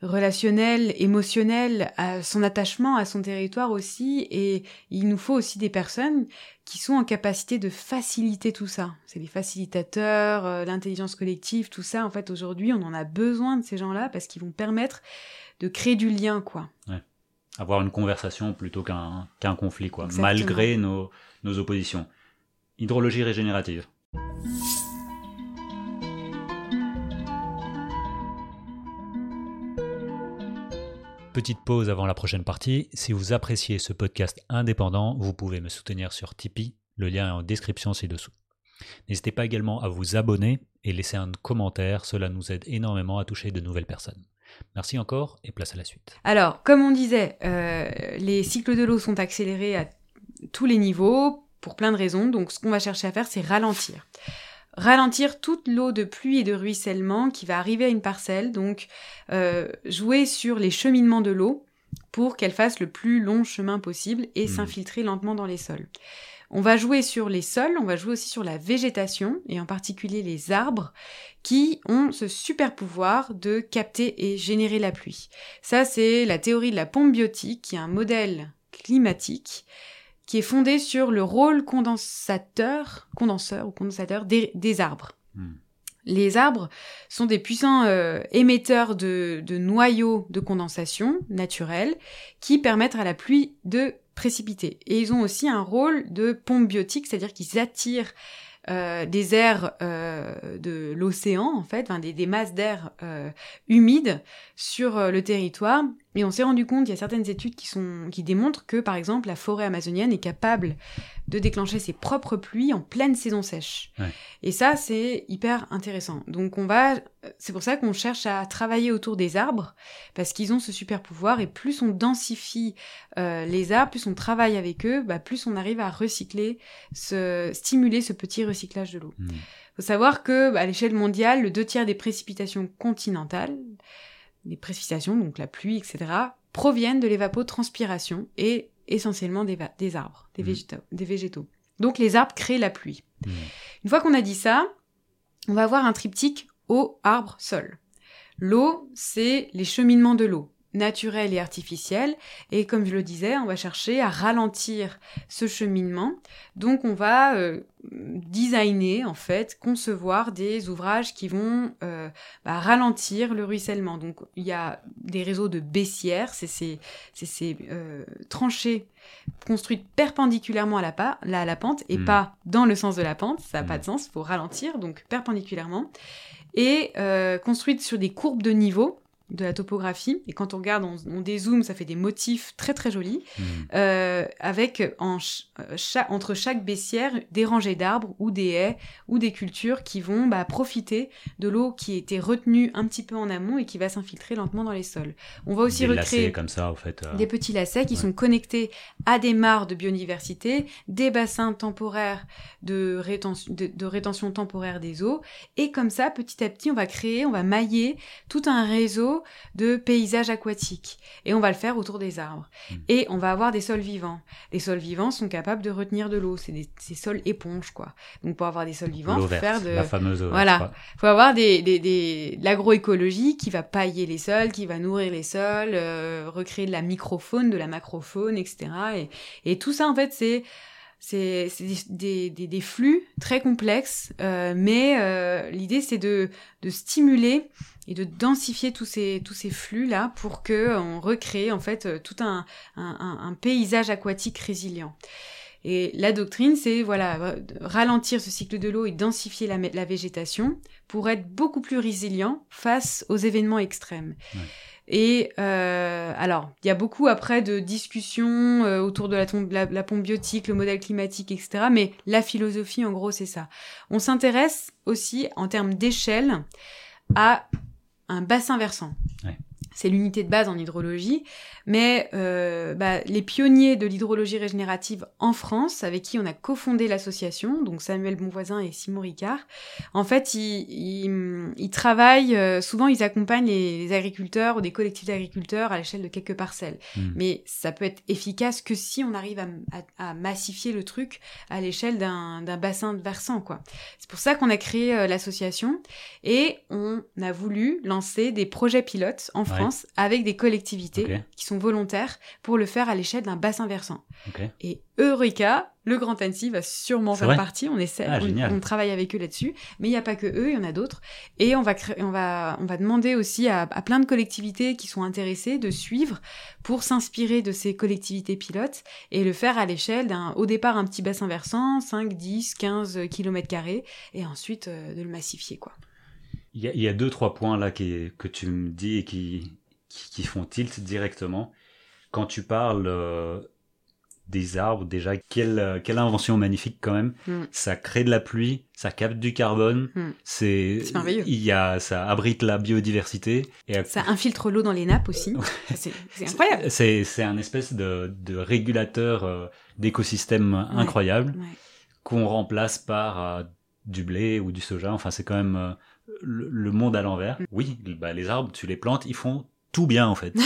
Relationnel, émotionnel, à son attachement à son territoire aussi, et il nous faut aussi des personnes qui sont en capacité de faciliter tout ça. C'est les facilitateurs, euh, l'intelligence collective, tout ça. En fait, aujourd'hui, on en a besoin de ces gens-là parce qu'ils vont permettre de créer du lien, quoi. avoir une conversation plutôt qu'un conflit, quoi, Exactement. malgré nos, nos oppositions. Hydrologie régénérative. Petite pause avant la prochaine partie. Si vous appréciez ce podcast indépendant, vous pouvez me soutenir sur Tipeee. Le lien est en description ci-dessous. N'hésitez pas également à vous abonner et laisser un commentaire. Cela nous aide énormément à toucher de nouvelles personnes. Merci encore et place à la suite. Alors, comme on disait, euh, les cycles de l'eau sont accélérés à tous les niveaux pour plein de raisons. Donc, ce qu'on va chercher à faire, c'est ralentir. Ralentir toute l'eau de pluie et de ruissellement qui va arriver à une parcelle, donc euh, jouer sur les cheminements de l'eau pour qu'elle fasse le plus long chemin possible et Mhm. s'infiltrer lentement dans les sols. On va jouer sur les sols, on va jouer aussi sur la végétation, et en particulier les arbres, qui ont ce super pouvoir de capter et générer la pluie. Ça, c'est la théorie de la pompe biotique, qui est un modèle climatique qui est fondé sur le rôle condensateur, condenseur ou condensateur des, des arbres. Hmm. Les arbres sont des puissants euh, émetteurs de, de noyaux de condensation naturels qui permettent à la pluie de précipiter. Et ils ont aussi un rôle de pompe biotique, c'est-à-dire qu'ils attirent euh, des airs euh, de l'océan, en fait, enfin, des, des masses d'air humides sur le territoire. Et on s'est rendu compte, il y a certaines études qui, sont, qui démontrent que, par exemple, la forêt amazonienne est capable de déclencher ses propres pluies en pleine saison sèche. Ouais. Et ça, c'est hyper intéressant. Donc, on va, c'est pour ça qu'on cherche à travailler autour des arbres, parce qu'ils ont ce super pouvoir, et plus on densifie euh, les arbres, plus on travaille avec eux, bah, plus on arrive à recycler, ce, stimuler ce petit recyclage de l'eau. Hmm. faut savoir que, bah, à l'échelle mondiale, le deux tiers des précipitations continentales, des précipitations, donc la pluie, etc., proviennent de l'évapotranspiration et essentiellement des, arbres, des, végétaux, des végétaux. Donc les arbres créent la pluie. Hmm. Une fois qu'on a dit ça, on va avoir un triptyque eau, arbre, sol. L'eau, c'est les cheminements de l'eau, naturels et artificiels. Et comme je le disais, on va chercher à ralentir ce cheminement. Donc on va euh, designer, en fait, concevoir des ouvrages qui vont euh, bah, ralentir le ruissellement. Donc il y a des réseaux de baissières, c'est ces, c'est ces euh, tranchées construites perpendiculairement à la, pa- là, à la pente et Mm. pas dans le sens de la pente, ça n'a pas de sens, il faut ralentir, donc perpendiculairement, et euh, construites sur des courbes de niveau de la topographie, et quand on regarde, on, on dézoome, ça fait des motifs très très jolis, Hmm. euh, avec en ch- euh, cha- entre chaque baissière des rangées d'arbres ou des haies ou des cultures qui vont bah, profiter de l'eau qui était retenue un petit peu en amont et qui va s'infiltrer lentement dans les sols. On va aussi Des lacets recréer comme ça, en fait. euh, des petits lacets qui Ouais. sont connectés à des mares de biodiversité, des bassins temporaires de rétention, de, de rétention temporaire des eaux. Et comme ça, petit à petit, on va créer, on va mailler tout un réseau de paysages aquatiques. Et on va le faire autour des arbres. Mm. Et on va avoir des sols vivants. Les sols vivants sont capables de retenir de l'eau. C'est des sols éponges, quoi. Donc pour avoir des sols vivants, l'eau faut faire de... la fameuse eau Voilà. quoi. faut avoir des, des, des, de l'agroécologie qui va pailler les sols, qui va nourrir les sols, euh, recréer de la microfaune, de la macrofaune, etc. Et, et tout ça, en fait, c'est c'est des, flux très complexes, euh, mais euh, l'idée c'est de, stimuler et de densifier tous ces tous ces flux là pour que on recrée en fait euh, tout un, paysage aquatique résilient. Et la doctrine, c'est voilà ralentir ce cycle de l'eau et densifier la, végétation pour être beaucoup plus résilient face aux événements extrêmes. Et euh, alors, il y a beaucoup après de discussions euh, autour de la, pompe biotique, le modèle climatique, etc. Mais la philosophie, en gros, c'est ça. On s'intéresse aussi, en termes d'échelle, à un bassin versant. C'est l'unité de base en hydrologie, mais euh, bah, les pionniers de l'hydrologie régénérative en France, avec qui on a cofondé l'association, donc Samuel Bonvoisin et Simon Ricard, en fait, ils, ils, ils travaillent, euh, souvent ils accompagnent les, les agriculteurs ou des collectifs d'agriculteurs à l'échelle de quelques parcelles. Hmm. Mais ça peut être efficace que si on arrive à, à- à massifier le truc à l'échelle d'un bassin de versant, quoi. C'est pour ça qu'on a créé euh, l'association et on a voulu lancer des projets pilotes en Ouais. France avec des collectivités qui sont volontaires pour le faire à l'échelle d'un bassin versant. Et Eureka, le Grand Annecy va sûrement faire partie. On essaie, Ah, on- on, travaille avec eux là-dessus. Mais il n'y a pas que eux, il y en a d'autres. Et on va, créer, on va, on va demander aussi à, à plein de collectivités qui sont intéressées de suivre pour s'inspirer de ces collectivités pilotes et le faire à l'échelle d'un, au départ, un petit bassin versant, 5, 10, 15 kilomètres carrés, et ensuite euh, de le massifier, quoi. Il y, a, il y a deux, trois points là qui, que tu me dis et qui, qui, qui font tilt directement. Quand tu parles euh, des arbres, déjà, quelle, euh, quelle invention magnifique quand même. Mm. Ça crée de la pluie, ça capte du carbone, Mm. c'est merveilleux. Il y a, ça abrite la biodiversité. Et à- Ça infiltre l'eau dans les nappes aussi. C'est incroyable. C'est un espèce de, de régulateur euh, d'écosystème incroyable Ouais. qu'on remplace par euh, du blé ou du soja. Enfin, c'est quand même le, le monde à l'envers. Oui, bah, les arbres, tu les plantes, ils font tout bien en fait.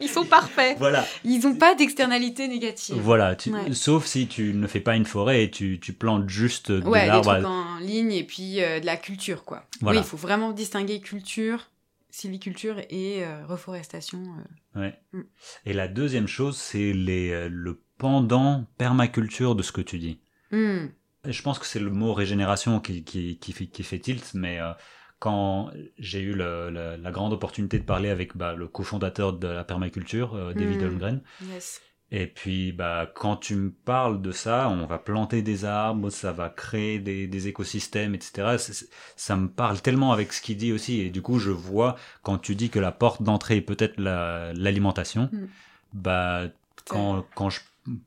Ils sont parfaits. voilà. Ils n'ont pas d'externalité négative. Voilà, tu- Ouais. sauf si tu ne fais pas une forêt et tu, tu plantes juste de Ouais, des trucs en ligne et puis euh, de la culture, quoi. Voilà. Oui, il faut vraiment distinguer culture, sylviculture et euh, reforestation. euh. Ouais. Mm. Et la deuxième chose, c'est les, le pendant permaculture de ce que tu dis. Hmm. Je pense que c'est le mot régénération qui, qui, qui, fait, qui fait tilt, mais euh, quand j'ai eu le- le- la grande opportunité de parler avec bah, le cofondateur de la permaculture, euh, David Mm. Holmgren, Yes. et puis bah, quand tu me parles de ça, on va planter des arbres, ça va créer des, des écosystèmes, etc. Ça me parle tellement avec ce qu'il dit aussi, et du coup je vois quand tu dis que la porte d'entrée est peut-être la- l'alimentation, Mm. bah quand, quand je,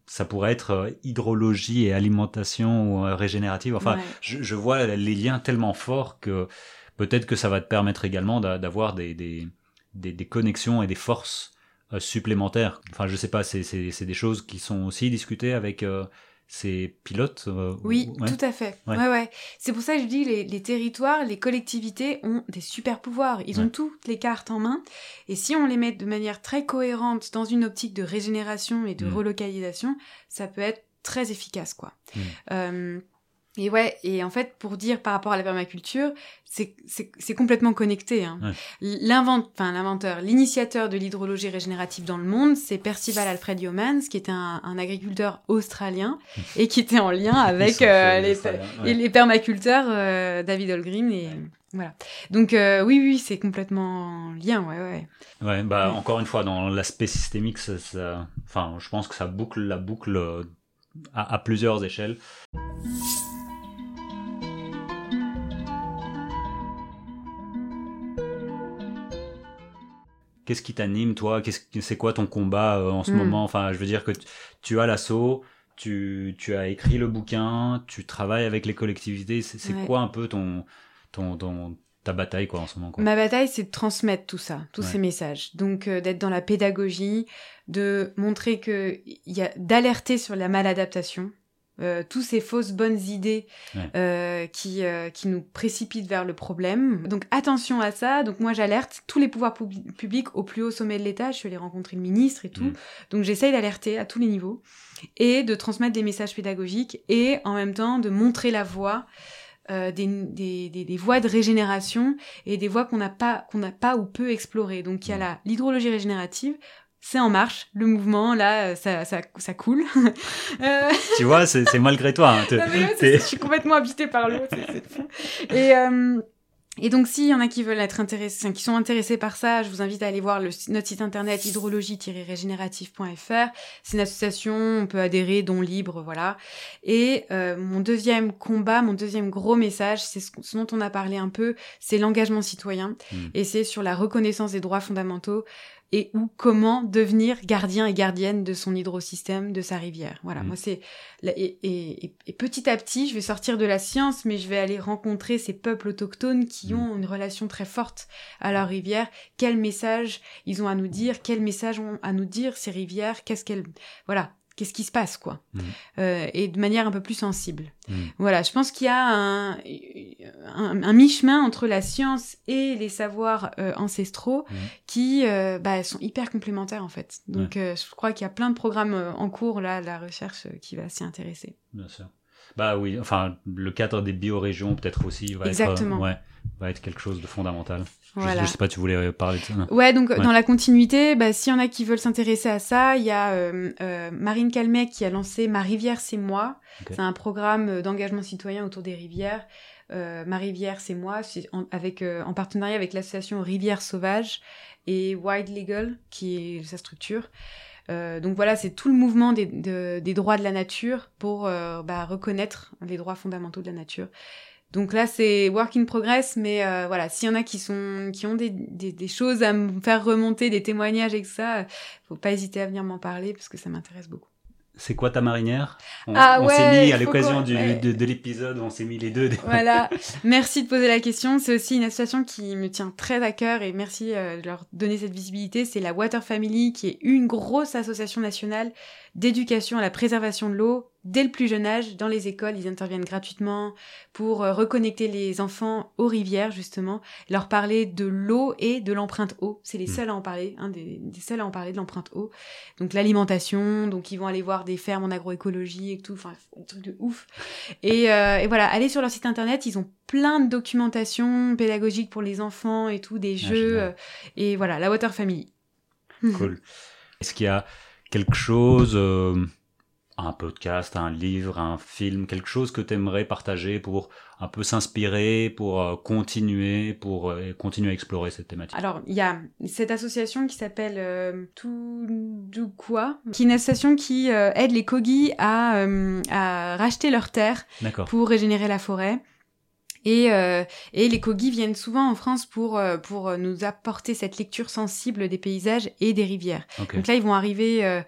ça pourrait être euh, hydrologie et alimentation ou euh, régénérative. Enfin, Ouais. je, je vois les liens tellement forts que peut-être que ça va te permettre également d'a- d'avoir des, des, des, des connexions et des forces euh, supplémentaires. Enfin, je sais pas, c'est des choses qui sont aussi discutées avec euh, ces pilotes. euh, Oui, ouais. tout à fait. Ouais. Ouais, ouais. C'est pour ça que je dis les, les territoires, les collectivités ont des super pouvoirs. Ils ont toutes les cartes en main. Et si on les met de manière très cohérente dans une optique de régénération et de Mm. relocalisation, ça peut être très efficace, quoi. Mm. Euh, et ouais, et en fait, pour dire par rapport à la permaculture, c'est complètement connecté. Hein. Ouais. L'inventeur, l'initiateur de l'hydrologie régénérative dans le monde, c'est Percival Alfred Yeomans, qui était un, un agriculteur australien et qui était en lien avec euh, les, ouais. les permaculteurs euh, David Holmgren et voilà. Donc euh, oui, oui, c'est complètement en lien, ouais, ouais. Ouais, bah Ouais. encore une fois, dans l'aspect systémique, ça, ça- enfin, je pense que ça boucle la boucle à, à plusieurs échelles. Qu'est-ce qui t'anime, toi? Qu'est-ce que- C'est quoi ton combat euh, en ce Mm. moment? Enfin, je veux dire que tu, tu as l'assaut, tu, tu as écrit le bouquin, tu travailles avec les collectivités. C'est c'est Ouais. quoi un peu ton, ton, ton- ta bataille quoi en ce moment quoi? Ma bataille, c'est de transmettre tout ça, tous Ouais. ces messages. Donc euh, d'être dans la pédagogie, de montrer que il y a d'alerter sur la maladaptation. Euh, tous ces fausses bonnes idées Ouais. euh, qui, euh, qui nous précipitent vers le problème. Donc attention à ça. Donc moi j'alerte tous les pouvoirs pub- publics au plus haut sommet de l'État. Je suis allée rencontrer le ministre et tout. Mm. Donc j'essaye d'alerter à tous les niveaux et de transmettre des messages pédagogiques et en même temps de montrer la voie des, des, des, des voies de régénération et des voies qu'on n'a pas qu'on n'a pas ou peu explorées. Donc il y a Mm. l'hydrologie régénérative, c'est en marche, le mouvement là, euh, ça ça, ça coule. Euh, Tu vois, c'est malgré toi. hein, non, mais je suis complètement habitée par l'eau. Et euh, et donc, s'il y en a qui veulent être intéressés, qui sont intéressés par ça, je vous invite à aller voir le, notre site internet hydrologie-régénérative.fr. C'est une association, on peut adhérer, don libre, voilà. Et euh, mon deuxième combat, mon deuxième gros message, c'est ce, ce dont on a parlé un peu, c'est l'engagement citoyen. Mm. Et c'est sur la reconnaissance des droits fondamentaux et ou comment devenir gardien et gardienne de son hydrosystème, de sa rivière. Voilà, Mm. moi c'est et- et- et petit à petit, je vais sortir de la science, mais je vais aller rencontrer ces peuples autochtones qui Mm. ont une relation très forte à leur rivière. Quel message ils ont à nous dire? Quel message ont à nous dire ces rivières? Qu'est-ce qu'elles voilà Qu'est-ce qui se passe quoi Mm. Euh, Et de manière un peu plus sensible. Mm. Voilà, je pense qu'il y a un, un, un mi-chemin entre la science et les savoirs euh, ancestraux Mhm. qui euh, bah, sont hyper complémentaires en fait. Donc je crois qu'il y a plein de programmes en cours là, de la recherche qui va s'y intéresser. Bien sûr. Bah oui, enfin, le cadre des biorégions peut-être aussi va Exactement. être, ouais, va être quelque chose de fondamental. Je- Voilà. Je, sais pas, tu voulais euh, parler de ça. non Ouais, donc Ouais. dans la continuité, bah, s'il y en a qui veulent s'intéresser à ça, il y a euh, euh, Marine Calmec qui a lancé Ma rivière, c'est moi. C'est un programme euh, d'engagement citoyen autour des rivières. Euh, Ma rivière, c'est moi, c'est en, avec, euh, en partenariat avec l'association Rivière Sauvage et Wild Legal, qui est sa structure. Euh, donc voilà, c'est tout le mouvement des, de- des droits de la nature pour euh, bah, reconnaître les droits fondamentaux de la nature. Donc là, c'est work in progress, mais euh, voilà, s'il y en a qui sont, qui ont des, des, des choses à me faire remonter, des témoignages et que ça, euh, faut pas hésiter à venir m'en parler parce que ça m'intéresse beaucoup. C'est quoi ta marinière? On, Ah on ouais, s'est mis à l'occasion ouais. de, de l'épisode, on s'est mis les deux. Voilà, merci de poser la question. C'est aussi une association qui me tient très à cœur et merci euh, de leur donner cette visibilité. C'est la Water Family, qui est une grosse association nationale d'éducation à la préservation de l'eau dès le plus jeune âge, dans les écoles, ils interviennent gratuitement pour euh, reconnecter les enfants aux rivières, justement, leur parler de l'eau et de l'empreinte eau. C'est les Mm. seuls à en parler, hein, des, des seuls à en parler de l'empreinte eau. Donc l'alimentation, donc ils vont aller voir des fermes en agroécologie et tout, enfin, des trucs de ouf. Et, euh, et voilà, aller sur leur site internet, ils ont plein de documentation pédagogique pour les enfants et tout, des Ah, jeux. euh, et voilà, la Water Family. Cool. Est-ce qu'il y a quelque chose, euh, un podcast, un livre, un film, quelque chose que tu aimerais partager pour un peu s'inspirer, pour euh, continuer, pour euh, continuer à explorer cette thématique? Alors, il y a cette association qui s'appelle euh, Tudukwa, qui est une association qui aide les Kogi à, à racheter leurs terres pour régénérer la forêt. Et, euh, et les Kogi viennent souvent en France pour, euh, pour nous apporter cette lecture sensible des paysages et des rivières. Donc là, ils vont arriver, euh,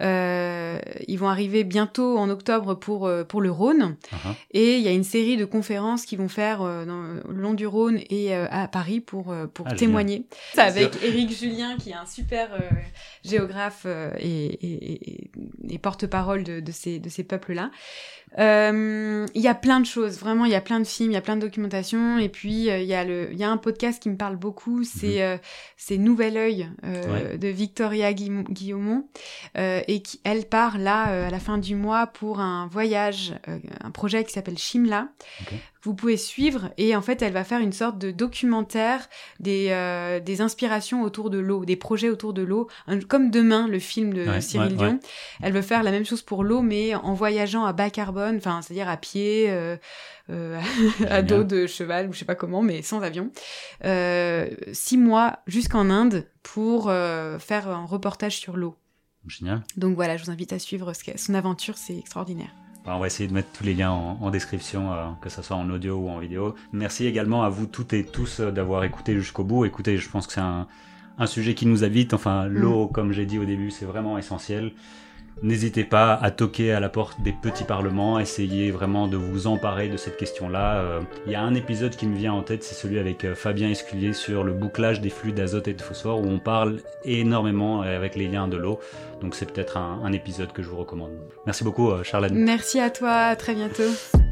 ils vont arriver bientôt en octobre pour, euh, pour le Rhône. Uh-huh. Et il y a une série de conférences qui vont faire euh, dans, le long du Rhône et euh, à Paris pour, euh, pour Ah, témoigner. C'est avec Éric Julien, qui est un super euh, géographe euh, et, et- et- et porte-parole de, de ces, de ces peuples-là. Euh, Il y a plein de choses, vraiment, il y a plein de films, il y a plein de documentation. Et puis, euh, il y, a le- il y a un podcast qui me parle beaucoup, c'est euh, c'est Nouvel Oeil euh. Ouais. de Victoria Guillaume- Guillaumont. Et qui, elle part là, euh, à la fin du mois, pour un voyage, euh, un projet qui s'appelle Shimla, vous pouvez suivre. Et en fait, elle va faire une sorte de documentaire des, euh, des inspirations autour de l'eau, des projets autour de l'eau, comme Demain, le film de Ouais, Cyril ouais, Dion. Elle veut faire la même chose pour l'eau, mais en voyageant à bas carbone, enfin, c'est-à-dire à pied, euh, à dos de cheval, ou je sais pas comment, mais sans avion. Euh, six mois jusqu'en Inde pour euh, faire un reportage sur l'eau. Génial. Donc voilà, je vous invite à suivre ce son aventure, c'est extraordinaire. Bah, On va essayer de mettre tous les liens en, en description, euh, que ce soit en audio ou en vidéo. Merci également à vous toutes et tous euh, d'avoir écouté jusqu'au bout. Écoutez, je pense que c'est un, un sujet qui nous habite. Enfin, l'eau, comme j'ai dit au début, c'est vraiment essentiel. N'hésitez pas à toquer à la porte des petits parlements, essayez vraiment de vous emparer de cette question-là. Euh, Il y a un épisode qui me vient en tête, c'est celui avec euh, Fabien Esculier sur le bouclage des flux d'azote et de phosphore, où on parle énormément euh, avec les liens de l'eau. Donc c'est peut-être un, un épisode que je vous recommande. Merci beaucoup, euh, Charlène. Merci à toi, à très bientôt.